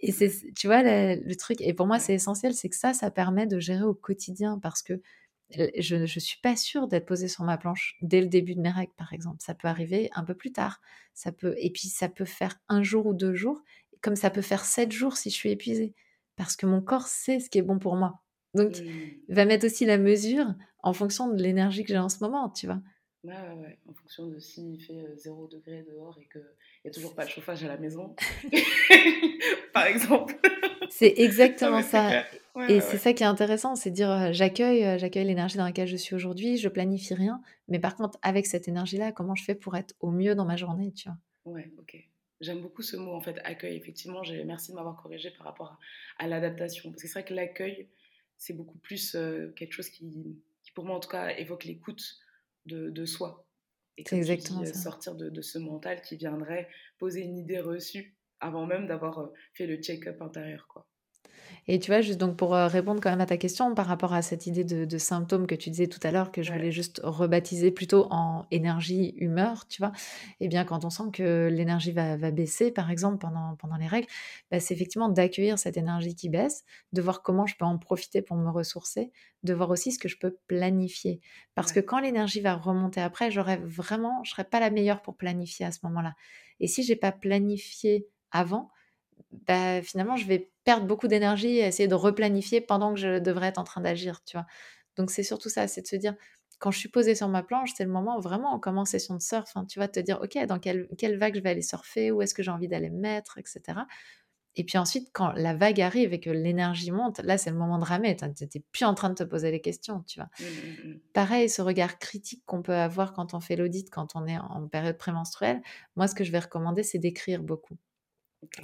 Et c'est, tu vois, le, truc, et pour moi, c'est essentiel, c'est que ça, ça permet de gérer au quotidien parce que je ne suis pas sûre d'être posée sur ma planche dès le début de mes règles, par exemple. Ça peut arriver un peu plus tard. Ça peut, et puis ça peut faire un jour ou deux jours, comme ça peut faire sept jours si je suis épuisée. Parce que mon corps sait ce qui est bon pour moi. Donc, il mmh. va mettre aussi la mesure en fonction de l'énergie que j'ai en ce moment, tu vois. Ouais, ouais, ouais. En fonction de s'il fait 0 degré dehors et qu'il n'y a toujours pas de chauffage à la maison, par exemple. C'est exactement ça. et c'est ça qui est intéressant, c'est dire j'accueille, j'accueille l'énergie dans laquelle je suis aujourd'hui, je planifie rien, mais par contre avec cette énergie-là, comment je fais pour être au mieux dans ma journée, tu vois? Ouais, ok. J'aime beaucoup ce mot en fait, accueil. Effectivement, merci de m'avoir corrigé par rapport à, l'adaptation, parce que c'est vrai que l'accueil, c'est beaucoup plus quelque chose qui, qui, pour moi en tout cas, évoque l'écoute de, soi. Et comme exactement dis, sortir de, ce mental qui viendrait poser une idée reçue avant même d'avoir euh, fait le check-up intérieur. Quoi. Et tu vois, juste donc pour répondre quand même à ta question par rapport à cette idée de, symptômes que tu disais tout à l'heure, que je voulais juste rebaptiser plutôt en énergie, humeur, tu vois, eh bien quand on sent que l'énergie va, baisser, par exemple, pendant, pendant les règles, bah, c'est effectivement d'accueillir cette énergie qui baisse, de voir comment je peux en profiter pour me ressourcer, de voir aussi ce que je peux planifier. Parce que quand l'énergie va remonter après, j'aurais vraiment, je serais pas la meilleure pour planifier à ce moment-là. Et si j'ai pas planifié avant, bah, finalement, je vais perdre beaucoup d'énergie à essayer de replanifier pendant que je devrais être en train d'agir, tu vois. Donc, c'est surtout ça, c'est de se dire, quand je suis posée sur ma planche, c'est le moment vraiment, comme en session de surf, hein, tu vas te dire, OK, dans quelle, quelle vague je vais aller surfer, où est-ce que j'ai envie d'aller me mettre, etc. Et puis ensuite, quand la vague arrive et que l'énergie monte, là, c'est le moment de ramer. Tu n'es plus en train de te poser les questions, tu vois. Mmh, mmh, mmh. Pareil, ce regard critique qu'on peut avoir quand on fait l'audit, quand on est en période prémenstruelle, moi, ce que je vais recommander, c'est d'écrire beaucoup.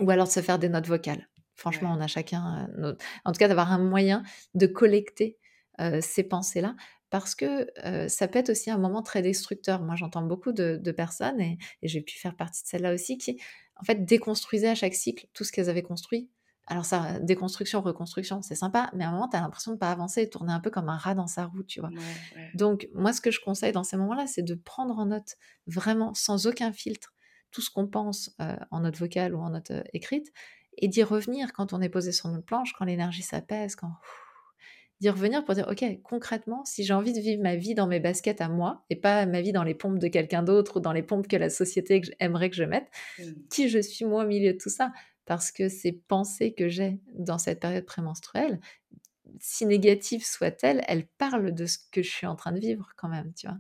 Ou alors de se faire des notes vocales. Franchement, on a chacun, euh, en tout cas, d'avoir un moyen de collecter euh, ces pensées-là, parce que euh, ça peut être aussi un moment très destructeur. Moi, j'entends beaucoup de, personnes, et, j'ai pu faire partie de celle-là aussi, qui, en fait, déconstruisaient à chaque cycle tout ce qu'elles avaient construit. Alors ça, déconstruction, reconstruction, c'est sympa, mais à un moment, tu as l'impression de ne pas avancer, de tourner un peu comme un rat dans sa roue, tu vois. Donc, moi, ce que je conseille dans ces moments-là, c'est de prendre en note, vraiment, sans aucun filtre, tout ce qu'on pense en note vocale ou en note écrite, et d'y revenir quand on est posé sur notre planche, quand l'énergie s'apaise, quand d'y revenir pour dire ok concrètement si j'ai envie de vivre ma vie dans mes baskets à moi et pas ma vie dans les pompes de quelqu'un d'autre ou dans les pompes que la société aimerait que je mette mmh. qui je suis moi au milieu de tout ça? Parce que ces pensées que j'ai dans cette période prémenstruelle si négatives soient-elles elles parlent de ce que je suis en train de vivre quand même tu vois?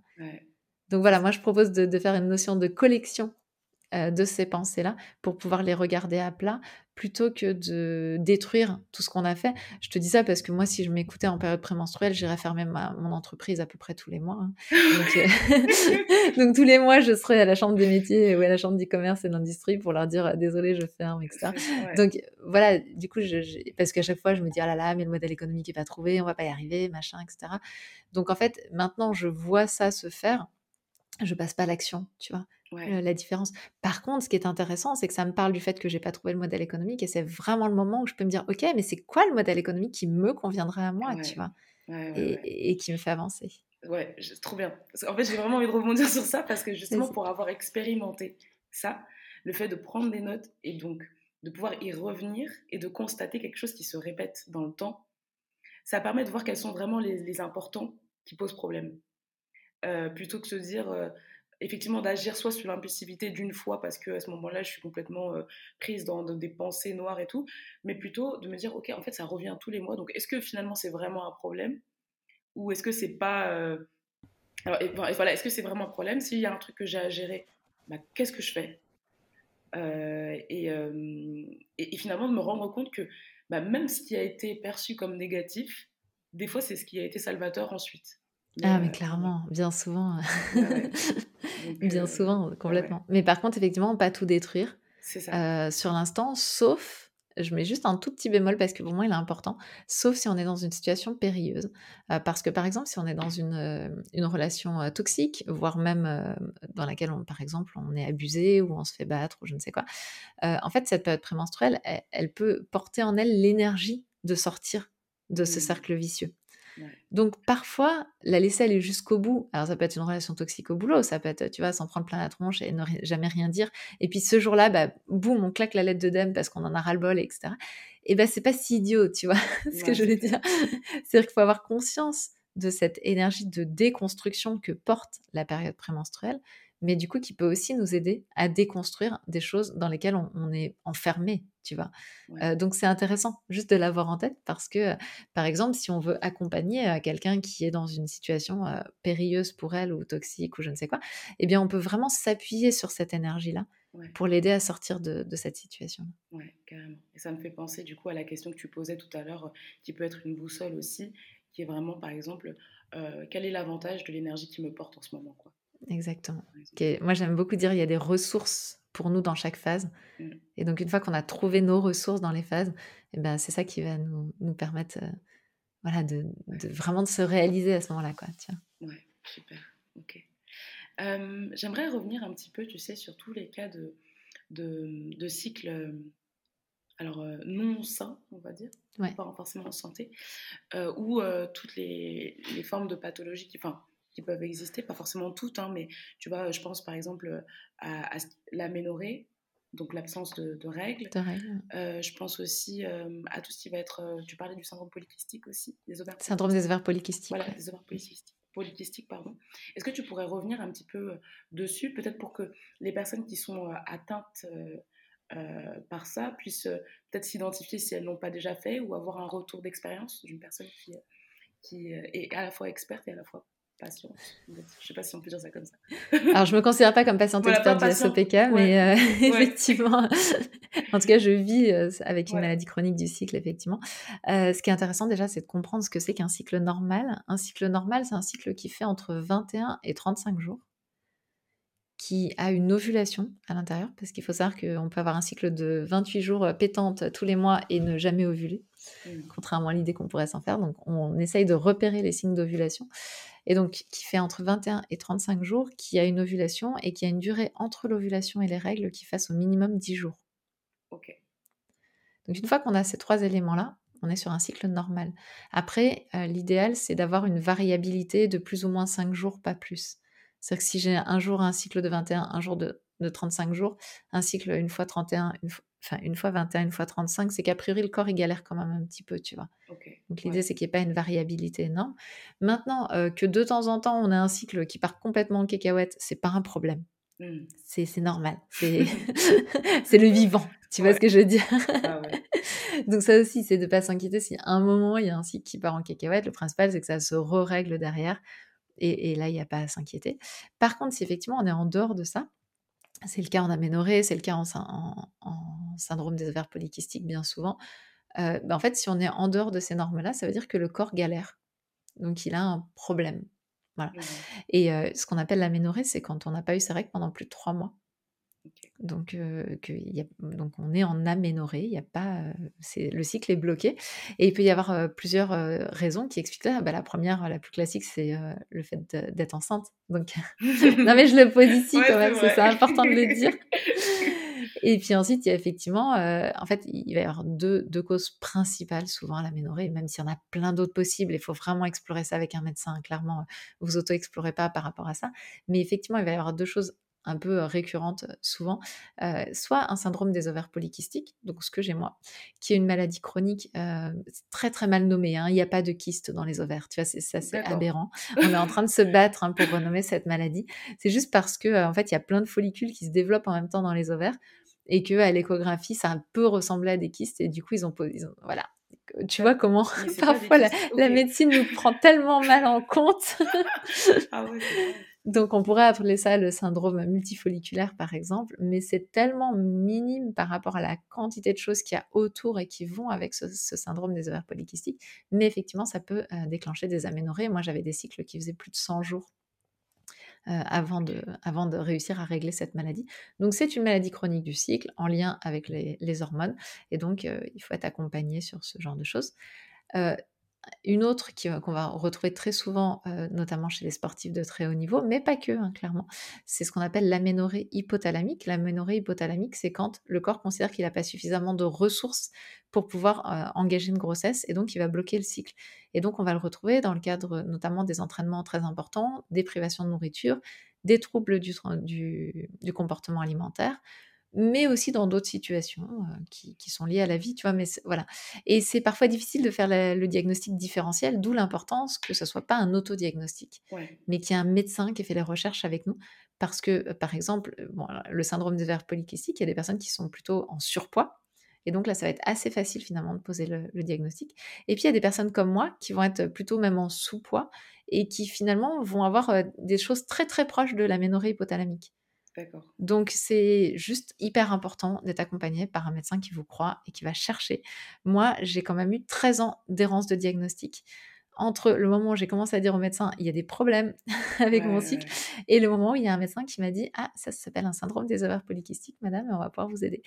Donc voilà moi je propose de faire une notion de collection euh, de ces pensées-là pour pouvoir les regarder à plat plutôt que de détruire tout ce qu'on a fait. Je te dis ça parce que moi, si je m'écoutais en période prémenstruelle, j'irais fermer mon entreprise à peu près tous les mois. Hein. Euh, donc, tous les mois, je serais à la chambre des métiers ou à la chambre du commerce et de l'industrie pour leur dire désolé, je ferme, etc. Donc voilà, du coup, parce qu'à chaque fois, je me dis ah là là, mais le modèle économique n'est pas trouvé, on va pas y arriver, machin, etc. Donc en fait, maintenant, je vois ça se faire je passe pas à l'action, tu vois, la différence. Par contre, ce qui est intéressant, c'est que ça me parle du fait que j'ai pas trouvé le modèle économique et c'est vraiment le moment où je peux me dire, ok, mais c'est quoi le modèle économique qui me conviendrait à moi, tu vois, et, qui me fait avancer. Ouais, trop bien. En fait, j'ai vraiment envie de rebondir sur ça parce que justement, pour avoir expérimenté ça, le fait de prendre des notes et donc de pouvoir y revenir et de constater quelque chose qui se répète dans le temps, ça permet de voir quels sont vraiment les, les importants qui posent problème. Euh, plutôt que se dire euh, effectivement d'agir soit sur l'impulsivité d'une fois parce que à ce moment-là je suis complètement euh, prise dans, des pensées noires et tout, mais plutôt de me dire ok en fait ça revient tous les mois. Donc est-ce que finalement c'est vraiment un problème ou est-ce que c'est pas alors voilà est-ce que c'est vraiment un problème? S'il y a un truc que j'ai à gérer bah, qu'est-ce que je fais? Et, et, finalement de me rendre compte que bah, même ce qui a été perçu comme négatif, des fois c'est ce qui a été salvateur ensuite. Ah mais clairement, bien souvent. bien souvent, complètement. Mais par contre, effectivement, pas tout détruire. Ça. sur l'instant, sauf je mets juste un tout petit bémol parce que pour moi il est important, sauf si on est dans une situation périlleuse. parce que par exemple, si on est dans une, une relation toxique, voire même dans laquelle, on, par exemple, on est abusé ou on se fait battre ou je ne sais quoi, en fait, cette période prémenstruelle, elle, peut porter en elle l'énergie de sortir de ce mmh. cercle vicieux. Donc parfois, la laisser aller jusqu'au bout, alors ça peut être une relation toxique au boulot, ça peut être, tu vois, s'en prendre plein la tronche et ne jamais rien dire. Et puis ce jour-là, bah, boum, on claque la lettre de dème parce qu'on en a ras-le-bol, etc. Et ben c'est pas si idiot, tu vois, ce que je voulais dire. C'est-à-dire qu'il faut avoir conscience de cette énergie de déconstruction que porte la période prémenstruelle mais du coup qui peut aussi nous aider à déconstruire des choses dans lesquelles on, est enfermé, tu vois. Euh, donc c'est intéressant juste de l'avoir en tête parce que, par exemple, si on veut accompagner euh, quelqu'un qui est dans une situation euh, périlleuse pour elle ou toxique ou je ne sais quoi, eh bien on peut vraiment s'appuyer sur cette énergie-là pour l'aider à sortir de, cette situation. Oui, carrément. Et ça me fait penser du coup à la question que tu posais tout à l'heure, qui peut être une boussole aussi, qui est vraiment par exemple, quel est l'avantage de l'énergie qui me porte en ce moment quoi? Exactement. Moi, j'aime beaucoup dire il y a des ressources pour nous dans chaque phase. Mmh. Et donc, une fois qu'on a trouvé nos ressources dans les phases, eh ben, c'est ça qui va nous, nous permettre euh, voilà, de, de, vraiment de se réaliser à ce moment-là. Quoi. Ouais, super. Ok. J'aimerais revenir un petit peu, tu sais, sur tous les cas de, de, de cycles alors euh, non sains, on va dire, pas forcément en santé, euh, ou toutes les, les, formes de pathologie qui, enfin, qui peuvent exister, pas forcément toutes, hein, mais tu vois, je pense par exemple à, l'aménorrhée, donc l'absence de, règles. Euh, je pense aussi euh, à tout ce qui va être. Euh, tu parlais du syndrome polykystique aussi, des ovaires. Syndrome des ovaires polykystiques. Voilà, des ovaires polykystiques. pardon. Est-ce que tu pourrais revenir un petit peu dessus, peut-être pour que les personnes qui sont atteintes par ça puissent peut-être s'identifier si elles n'ont pas déjà fait ou avoir un retour d'expérience d'une personne qui, qui est à la fois experte et à la fois patiente. Je sais pas si on peut dire ça comme ça. Alors, je me considère pas comme patiente experte du SOPK, mais euh, effectivement, en tout cas, je vis euh, avec une maladie chronique du cycle, effectivement. Euh, ce qui est intéressant déjà, c'est de comprendre ce que c'est qu'un cycle normal. Un cycle normal, c'est un cycle qui fait entre 21 et 35 jours qui a une ovulation à l'intérieur, parce qu'il faut savoir qu'on peut avoir un cycle de 28 jours pétante tous les mois et ne jamais ovuler, mmh. contrairement à l'idée qu'on pourrait s'en faire. Donc on essaye de repérer les signes d'ovulation et donc qui fait entre 21 et 35 jours, qui a une ovulation et qui a une durée entre l'ovulation et les règles qui fasse au minimum 10 jours. Ok. Donc une fois qu'on a ces trois éléments-là, on est sur un cycle normal. Après, euh, l'idéal, c'est d'avoir une variabilité de plus ou moins 5 jours, pas plus. C'est-à-dire que si j'ai un jour un cycle de 21, un jour de, de 35 jours, un cycle une fois 31, une fois, enfin une fois 21, une fois 35, c'est qu'a priori le corps il galère quand même un petit peu, tu vois. Donc l'idée c'est qu'il n'y ait pas une variabilité énorme. Maintenant euh, que de temps en temps on a un cycle qui part complètement en cacahuète, c'est pas un problème. Mmh. C'est normal, c'est le vivant, tu vois ce que je veux dire? Ah Donc ça aussi, c'est de pas s'inquiéter si à un moment il y a un cycle qui part en cacahuète, le principal c'est que ça se re-règle derrière, et, là il n'y a pas à s'inquiéter. Par contre, si effectivement on est en dehors de ça, c'est le cas en aménorrhée, c'est le cas en, syndrome des ovaires polykystiques bien souvent. Euh, bah, en fait, si on est en dehors de ces normes-là, ça veut dire que le corps galère. Donc il a un problème. Voilà. Mmh Et euh, ce qu'on appelle l'aménorrhée, c'est quand on n'a pas eu ses règles pendant plus de trois mois. Donc, donc on est en aménorrhée, il y a pas, c'est le cycle est bloqué et il peut y avoir plusieurs raisons qui expliquent ça. Bah, la première, la plus classique, c'est le fait d'être enceinte. Donc non mais je le pose ici quand même, c'est important de le dire. Et puis ensuite, il y a effectivement, en fait, il va y avoir deux, deux causes principales souvent à l'aménorrhée, même s'il y en a plein d'autres possibles. Il faut vraiment explorer ça avec un médecin. Clairement, vous auto-explorez pas par rapport à ça. Mais effectivement, il va y avoir deux choses un peu récurrente souvent, soit un syndrome des ovaires polykystiques, donc ce que j'ai moi, qui est une maladie chronique très très mal nommée. Hein, il n'y a pas de kyste dans les ovaires, tu vois, c'est ça c'est aberrant. On est en train de se battre hein, pour renommer cette maladie. C'est juste parce que en fait il y a plein de follicules qui se développent en même temps dans les ovaires et que à l'échographie ça peut ressembler à des kystes et du coup ils ont, ils ont voilà tu vois comment parfois la, médecine nous prend tellement mal en compte. ah ouais, Donc on pourrait appeler ça le syndrome multifolliculaire par exemple, mais c'est tellement minime par rapport à la quantité de choses qu'il y a autour et qui vont avec ce, syndrome des ovaires polykystiques. Mais effectivement, ça peut euh, déclencher des aménorrhées. Moi, j'avais des cycles qui faisaient plus de 100 jours euh, avant, de, réussir à régler cette maladie. Donc c'est une maladie chronique du cycle en lien avec les, hormones et donc euh, il faut être accompagné sur ce genre de choses. Une autre qu'on va retrouver très souvent, euh, notamment chez les sportifs de très haut niveau, mais pas que, hein, clairement, c'est ce qu'on appelle l'aménorrhée hypothalamique. L'aménorrhée hypothalamique, c'est quand le corps considère qu'il n'a pas suffisamment de ressources pour pouvoir euh, engager une grossesse et donc il va bloquer le cycle. Et donc on va le retrouver dans le cadre notamment des entraînements très importants, des privations de nourriture, des troubles du comportement alimentaire, mais aussi dans d'autres situations qui, sont liées à la vie, tu vois. Mais voilà. Et c'est parfois difficile de faire le diagnostic différentiel, d'où l'importance que ce soit pas un autodiagnostic, mais qu'il y ait un médecin qui fait les recherches avec nous. Parce que, par exemple, bon, le syndrome des verres polykystiques, il y a des personnes qui sont plutôt en surpoids. Et donc là, ça va être assez facile finalement de poser le, le diagnostic. Et puis il y a des personnes comme moi qui vont être plutôt même en sous-poids et qui finalement vont avoir des choses très très proches de l'aménorrhée hypothalamique. Donc c'est juste hyper important d'être accompagné par un médecin qui vous croit et qui va chercher. Moi, j'ai quand même eu 13 ans d'errance de diagnostic entre le moment où j'ai commencé à dire au médecin il y a des problèmes avec mon cycle et le moment où il y a un médecin qui m'a dit ah ça s'appelle un syndrome des ovaires polykystiques madame et on va pouvoir vous aider.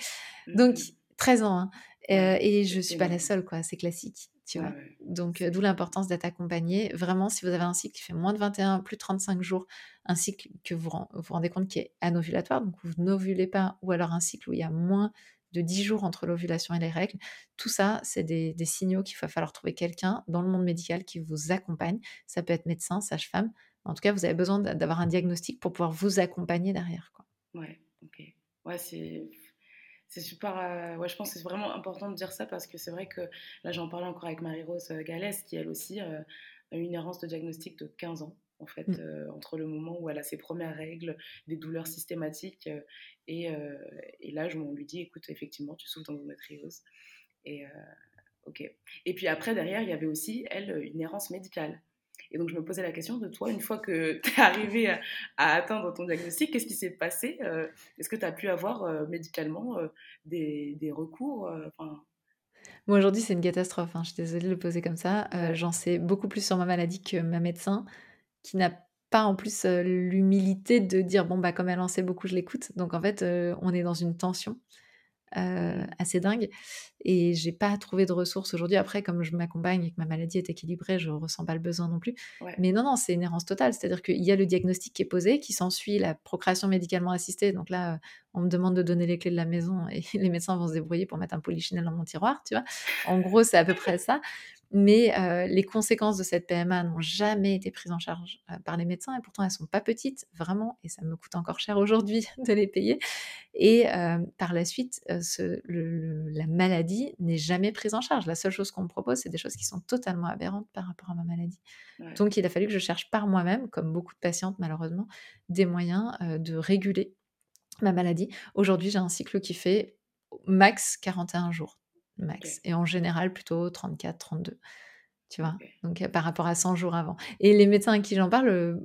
Donc 13 mmh ans hein. euh, et je suis pas la seule quoi, c'est classique tu vois. Donc, d'où l'importance d'être accompagné. Vraiment, si vous avez un cycle qui fait moins de 21, plus de 35 jours, un cycle que vous vous, rendez compte qui est anovulatoire, donc vous n'ovulez pas, ou alors un cycle où il y a moins de 10 jours entre l'ovulation et les règles, tout ça, c'est des, signaux qu'il va falloir trouver quelqu'un dans le monde médical qui vous accompagne. Ça peut être médecin, sage-femme. En tout cas, vous avez besoin d'avoir un diagnostic pour pouvoir vous accompagner derrière. Quoi. Ouais, ok. Ouais, c'est c'est super. Euh, ouais, je pense que c'est vraiment important de dire ça parce que c'est vrai que là, j'en parlais encore avec Marie-Rose euh, Galès, qui elle aussi euh, a une errance de diagnostic de 15 ans, en fait, mmh. entre le moment où elle a ses premières règles, des douleurs systématiques, et, et l'âge où on lui dit écoute, effectivement, tu souffres d'endométriose. Et, ok. Et puis après, derrière, il y avait aussi, elle, une errance médicale. Et donc, je me posais la question de toi, une fois que tu es arrivé à, atteindre ton diagnostic, qu'est-ce qui s'est passé euh, Est-ce que tu as pu avoir euh, médicalement euh, des, des, recours Moi, aujourd'hui, c'est une catastrophe. Hein. Je suis désolée de le poser comme ça. J'en sais beaucoup plus sur ma maladie que ma médecin, qui n'a pas en plus l'humilité de dire bon, bah, comme elle en sait beaucoup, je l'écoute. Donc, en fait, on est dans une tension. Euh, assez dingue. Et j'ai pas trouvé de ressources aujourd'hui. Après, comme je m'accompagne et que ma maladie est équilibrée, je ressens pas le besoin non plus. Mais non, non, c'est une errance totale. C'est-à-dire qu'il y a le diagnostic qui est posé, qui s'ensuit la procréation médicalement assistée. Donc là, on me demande de donner les clés de la maison et les médecins vont se débrouiller pour mettre un polychinelle dans mon tiroir, tu vois? En gros, c'est à peu près ça mais les conséquences de cette PMA n'ont jamais été prises en charge par les médecins et pourtant elles sont pas petites, vraiment, et ça me coûte encore cher aujourd'hui de les payer. Et par la suite, la maladie n'est jamais prise en charge. La seule chose qu'on me propose, c'est des choses qui sont totalement aberrantes par rapport à ma maladie. Donc il a fallu que je cherche par moi-même, comme beaucoup de patientes malheureusement, des moyens de réguler ma maladie. Aujourd'hui, j'ai un cycle qui fait max 41 jours max. Et en général, plutôt 34, 32. Tu vois? Donc, par rapport à 100 jours avant. Et les médecins à qui j'en parle,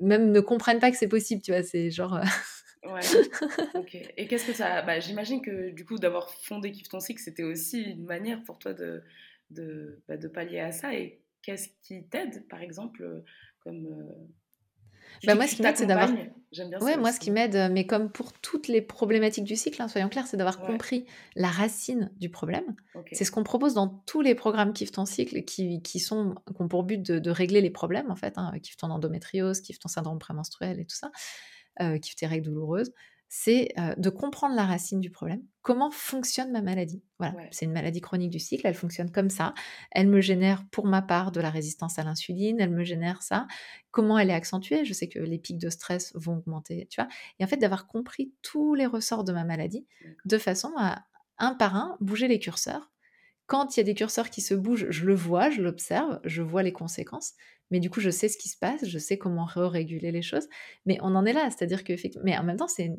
même ne comprennent pas que c'est possible, tu vois. C'est genre. ouais. Ok. Et qu'est-ce que ça. Bah, J'imagine que du coup, d'avoir fondé Kif ton cycle, c'était aussi une manière pour toi de, de, bah, de pallier à ça. Et qu'est-ce qui t'aide, par exemple, comme bah, moi, ce qui m'aide, c'est d'avoir. Ouais, moi, ce qui m'aide, euh, mais comme pour toutes les problématiques du cycle, hein, soyons clairs, c'est d'avoir compris la racine du problème. C'est ce qu'on propose dans tous les programmes Kiff ton cycle qui, qui sont, qui ont pour but de, régler les problèmes, en fait. Hein, Kiff ton endométriose, Kiff ton syndrome prémenstruel et tout ça, euh, Kiff tes règles douloureuses c'est de comprendre la racine du problème. Comment fonctionne ma maladie? Voilà, c'est une maladie chronique du cycle, elle fonctionne comme ça. Elle me génère pour ma part de la résistance à l'insuline, elle me génère ça. Comment elle est accentuée? Je sais que les pics de stress vont augmenter, tu vois? Et en fait, d'avoir compris tous les ressorts de ma maladie de façon à, un par un, bouger les curseurs. Quand il y a des curseurs qui se bougent, je le vois, je l'observe, je vois les conséquences. Mais du coup, je sais ce qui se passe, je sais comment réguler les choses. Mais on en est là, c'est-à-dire que, mais en même temps, c'est une,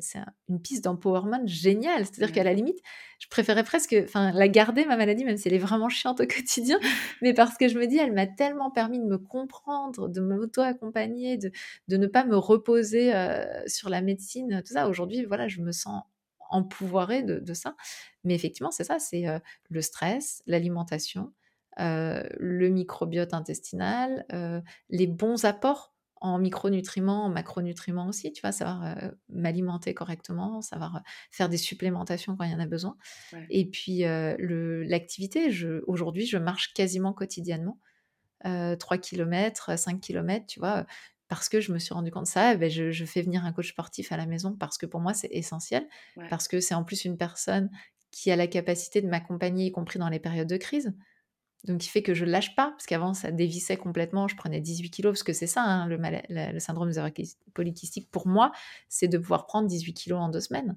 une, piste d'empowerment géniale. C'est-à-dire qu'à la limite, je préférais presque, enfin, la garder ma maladie, même si elle est vraiment chiante au quotidien, mais parce que je me dis, elle m'a tellement permis de me comprendre, de m'auto-accompagner, de, de ne pas me reposer euh, sur la médecine, tout ça. Aujourd'hui, voilà, je me sens empouvoirée de, de ça. Mais effectivement, c'est ça, c'est euh, le stress, l'alimentation, euh, le microbiote intestinal, euh, les bons apports en micronutriments, en macronutriments aussi, tu vois, savoir euh, m'alimenter correctement, savoir faire des supplémentations quand il y en a besoin. Et puis l'activité, aujourd'hui, je marche quasiment quotidiennement, 3 km, 5 km, tu vois, parce que je me suis rendu compte de ça, eh ben je, je, fais venir un coach sportif à la maison parce que pour moi c'est essentiel, parce que c'est en plus une personne qui a la capacité de m'accompagner, y compris dans les périodes de crise. Donc, il fait que je ne lâche pas, parce qu'avant, ça dévissait complètement. Je prenais 18 kilos, parce que c'est ça, hein, le, le, syndrome polykystique. Pour moi, c'est de pouvoir prendre 18 kilos en deux semaines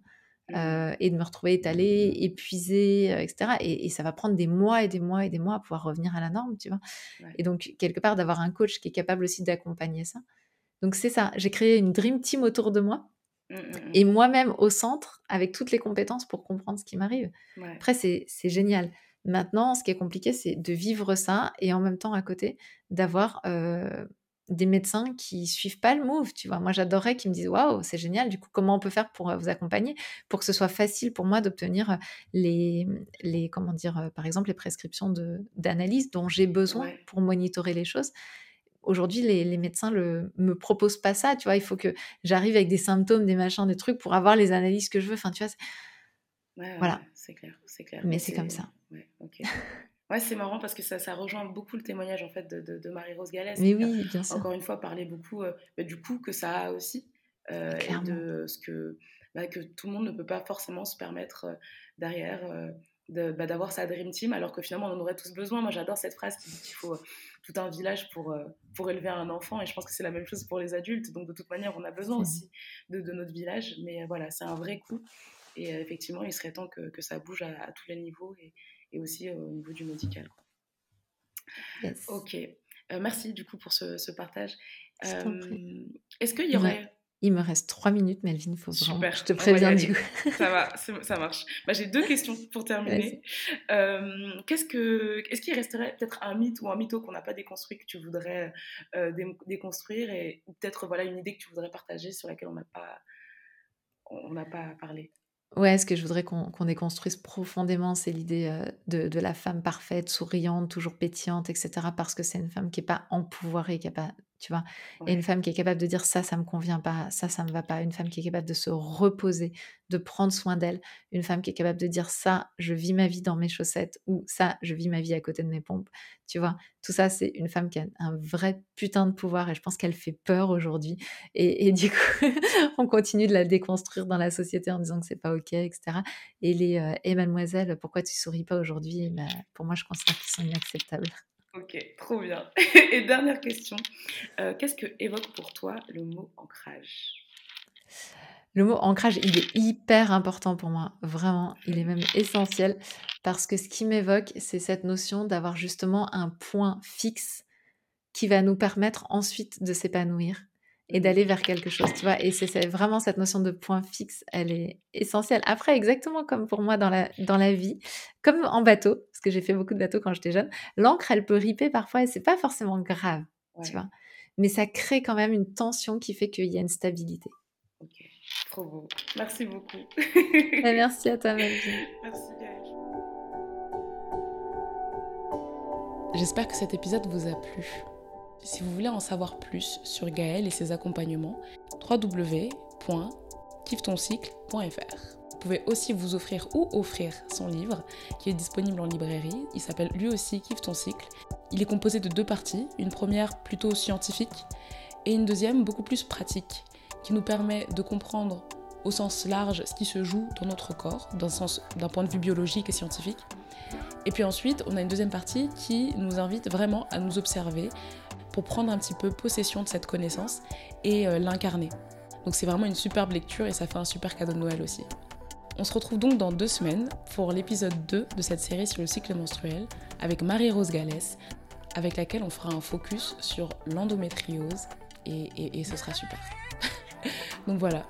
mmh. euh, et de me retrouver étalée, épuisée, euh, etc. Et, ça va prendre des mois et des mois et des mois à pouvoir revenir à la norme, tu vois. Et donc, quelque part, d'avoir un coach qui est capable aussi d'accompagner ça. Donc, c'est ça. J'ai créé une dream team autour de moi. Mmh, mmh, et moi-même au centre, avec toutes les compétences pour comprendre ce qui m'arrive. Après, c'est génial. Maintenant, ce qui est compliqué, c'est de vivre ça et en même temps à côté d'avoir des médecins qui suivent pas le move. Tu vois, moi j'adorerais qu'ils me disent waouh, c'est génial. Du coup, comment on peut faire pour vous accompagner? pour que ce soit facile pour moi d'obtenir les, les comment dire, par exemple les prescriptions d'analyse dont j'ai besoin pour monitorer les choses. Aujourd'hui, les, les, médecins ne me proposent pas ça. Tu vois, il faut que j'arrive avec des symptômes, des machins, des trucs pour avoir les analyses que je veux. Enfin, tu vois. Voilà. c'est clair, c'est clair. Mais c'est comme ça. Ouais, c'est marrant parce que ça, ça, rejoint beaucoup le témoignage en fait de, de, Marie-Rose Gallès. Mais oui, bien sûr. Encore une fois, parler beaucoup euh, du coup que ça a aussi euh, et de ce que, bah, que tout le monde ne peut pas forcément se permettre euh, derrière bah, d'avoir sa dream team alors que finalement on en aurait tous besoin. Moi j'adore cette phrase qui dit qu'il faut tout un village pour, pour élever un enfant et je pense que c'est la même chose pour les adultes. Donc de toute manière on a besoin aussi de, de notre village. Mais voilà, c'est un vrai coup. Et effectivement, il serait temps que, que ça bouge à, à, tous les niveaux et, et aussi au niveau du médical. Ok. Euh, merci du coup pour ce, ce partage. Euh, Est-ce qu'il y aurait... Il me reste trois minutes, Melvin, il faut vraiment... Je te préviens du coup. ça va, ça marche. Bah, J'ai deux questions pour terminer. Euh, Qu'est-ce que, est-ce qu'il resterait peut-être un mythe ou un mytho qu'on n'a pas déconstruit que tu voudrais euh, déconstruire et peut-être voilà une idée que tu voudrais partager sur laquelle on n'a pas, on n'a pas parlé? Ouais, ce que je voudrais qu'on déconstruise profondément, c'est l'idée euh, de, de, la femme parfaite, souriante, toujours pétillante, etc. Parce que c'est une femme qui n'est pas empouvoirée, qui n'a pas tu vois? Et une femme qui est capable de dire ça, ça me convient pas, ça, ça me va pas. Une femme qui est capable de se reposer, de prendre soin d'elle. Une femme qui est capable de dire ça, je vis ma vie dans mes chaussettes ou ça, je vis ma vie à côté de mes pompes. Tu vois, tout ça, c'est une femme qui a un vrai putain de pouvoir et je pense qu'elle fait peur aujourd'hui. Et, du coup, on continue de la déconstruire dans la société en disant que c'est pas ok, etc. Et les euh, et mademoiselle, pourquoi tu souris pas aujourd'hui? Bah, Pour moi, je considère qu'ils sont inacceptables. Ok, trop bien. Et dernière question, euh, qu'est-ce que évoque pour toi le mot ancrage? Le mot ancrage, il est hyper important pour moi, vraiment, il est même essentiel, parce que ce qui m'évoque, c'est cette notion d'avoir justement un point fixe qui va nous permettre ensuite de s'épanouir et d'aller vers quelque chose, tu vois. Et c'est vraiment cette notion de point fixe, elle est essentielle. Après, exactement comme pour moi dans la, dans la vie, comme en bateau, parce que j'ai fait beaucoup de bateaux quand j'étais jeune, l'encre, elle peut riper parfois et c'est pas forcément grave, tu vois. Mais ça crée quand même une tension qui fait qu'il y a une stabilité. Ok, trop beau. Merci beaucoup. Bah, merci à toi, Melvin. Merci, Gaëlle. J'espère que cet épisode vous a plu. Si vous voulez en savoir plus sur Gaël et ses accompagnements, www.kiftoncycle.fr. Vous pouvez aussi vous offrir ou offrir son livre qui est disponible en librairie. Il s'appelle lui aussi Kiffe ton cycle. Il est composé de deux parties, une première plutôt scientifique et une deuxième beaucoup plus pratique qui nous permet de comprendre au sens large ce qui se joue dans notre corps, d'un point de vue biologique et scientifique. Et puis ensuite, on a une deuxième partie qui nous invite vraiment à nous observer, pour prendre un petit peu possession de cette connaissance et euh, l'incarner. Donc c'est vraiment une superbe lecture et ça fait un super cadeau de Noël aussi. On se retrouve donc dans deux semaines pour l'épisode 2 de cette série sur le cycle menstruel avec Marie-Rose Gallès. avec laquelle on fera un focus sur l'endométriose et, ce sera super. Donc voilà.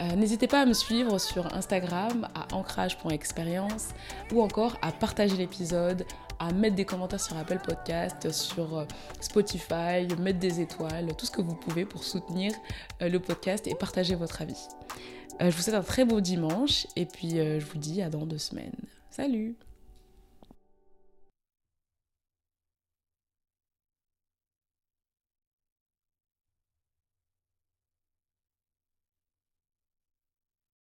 Euh, n'hésitez pas à me suivre sur Instagram à ancrage.expérience ou encore à partager l'épisode, à mettre des commentaires sur Apple Podcast, sur euh, Spotify, mettre des étoiles, tout ce que vous pouvez pour soutenir euh, le podcast et partager votre avis. je vous souhaite un très beau dimanche et puis je vous dis à dans deux semaines. Salut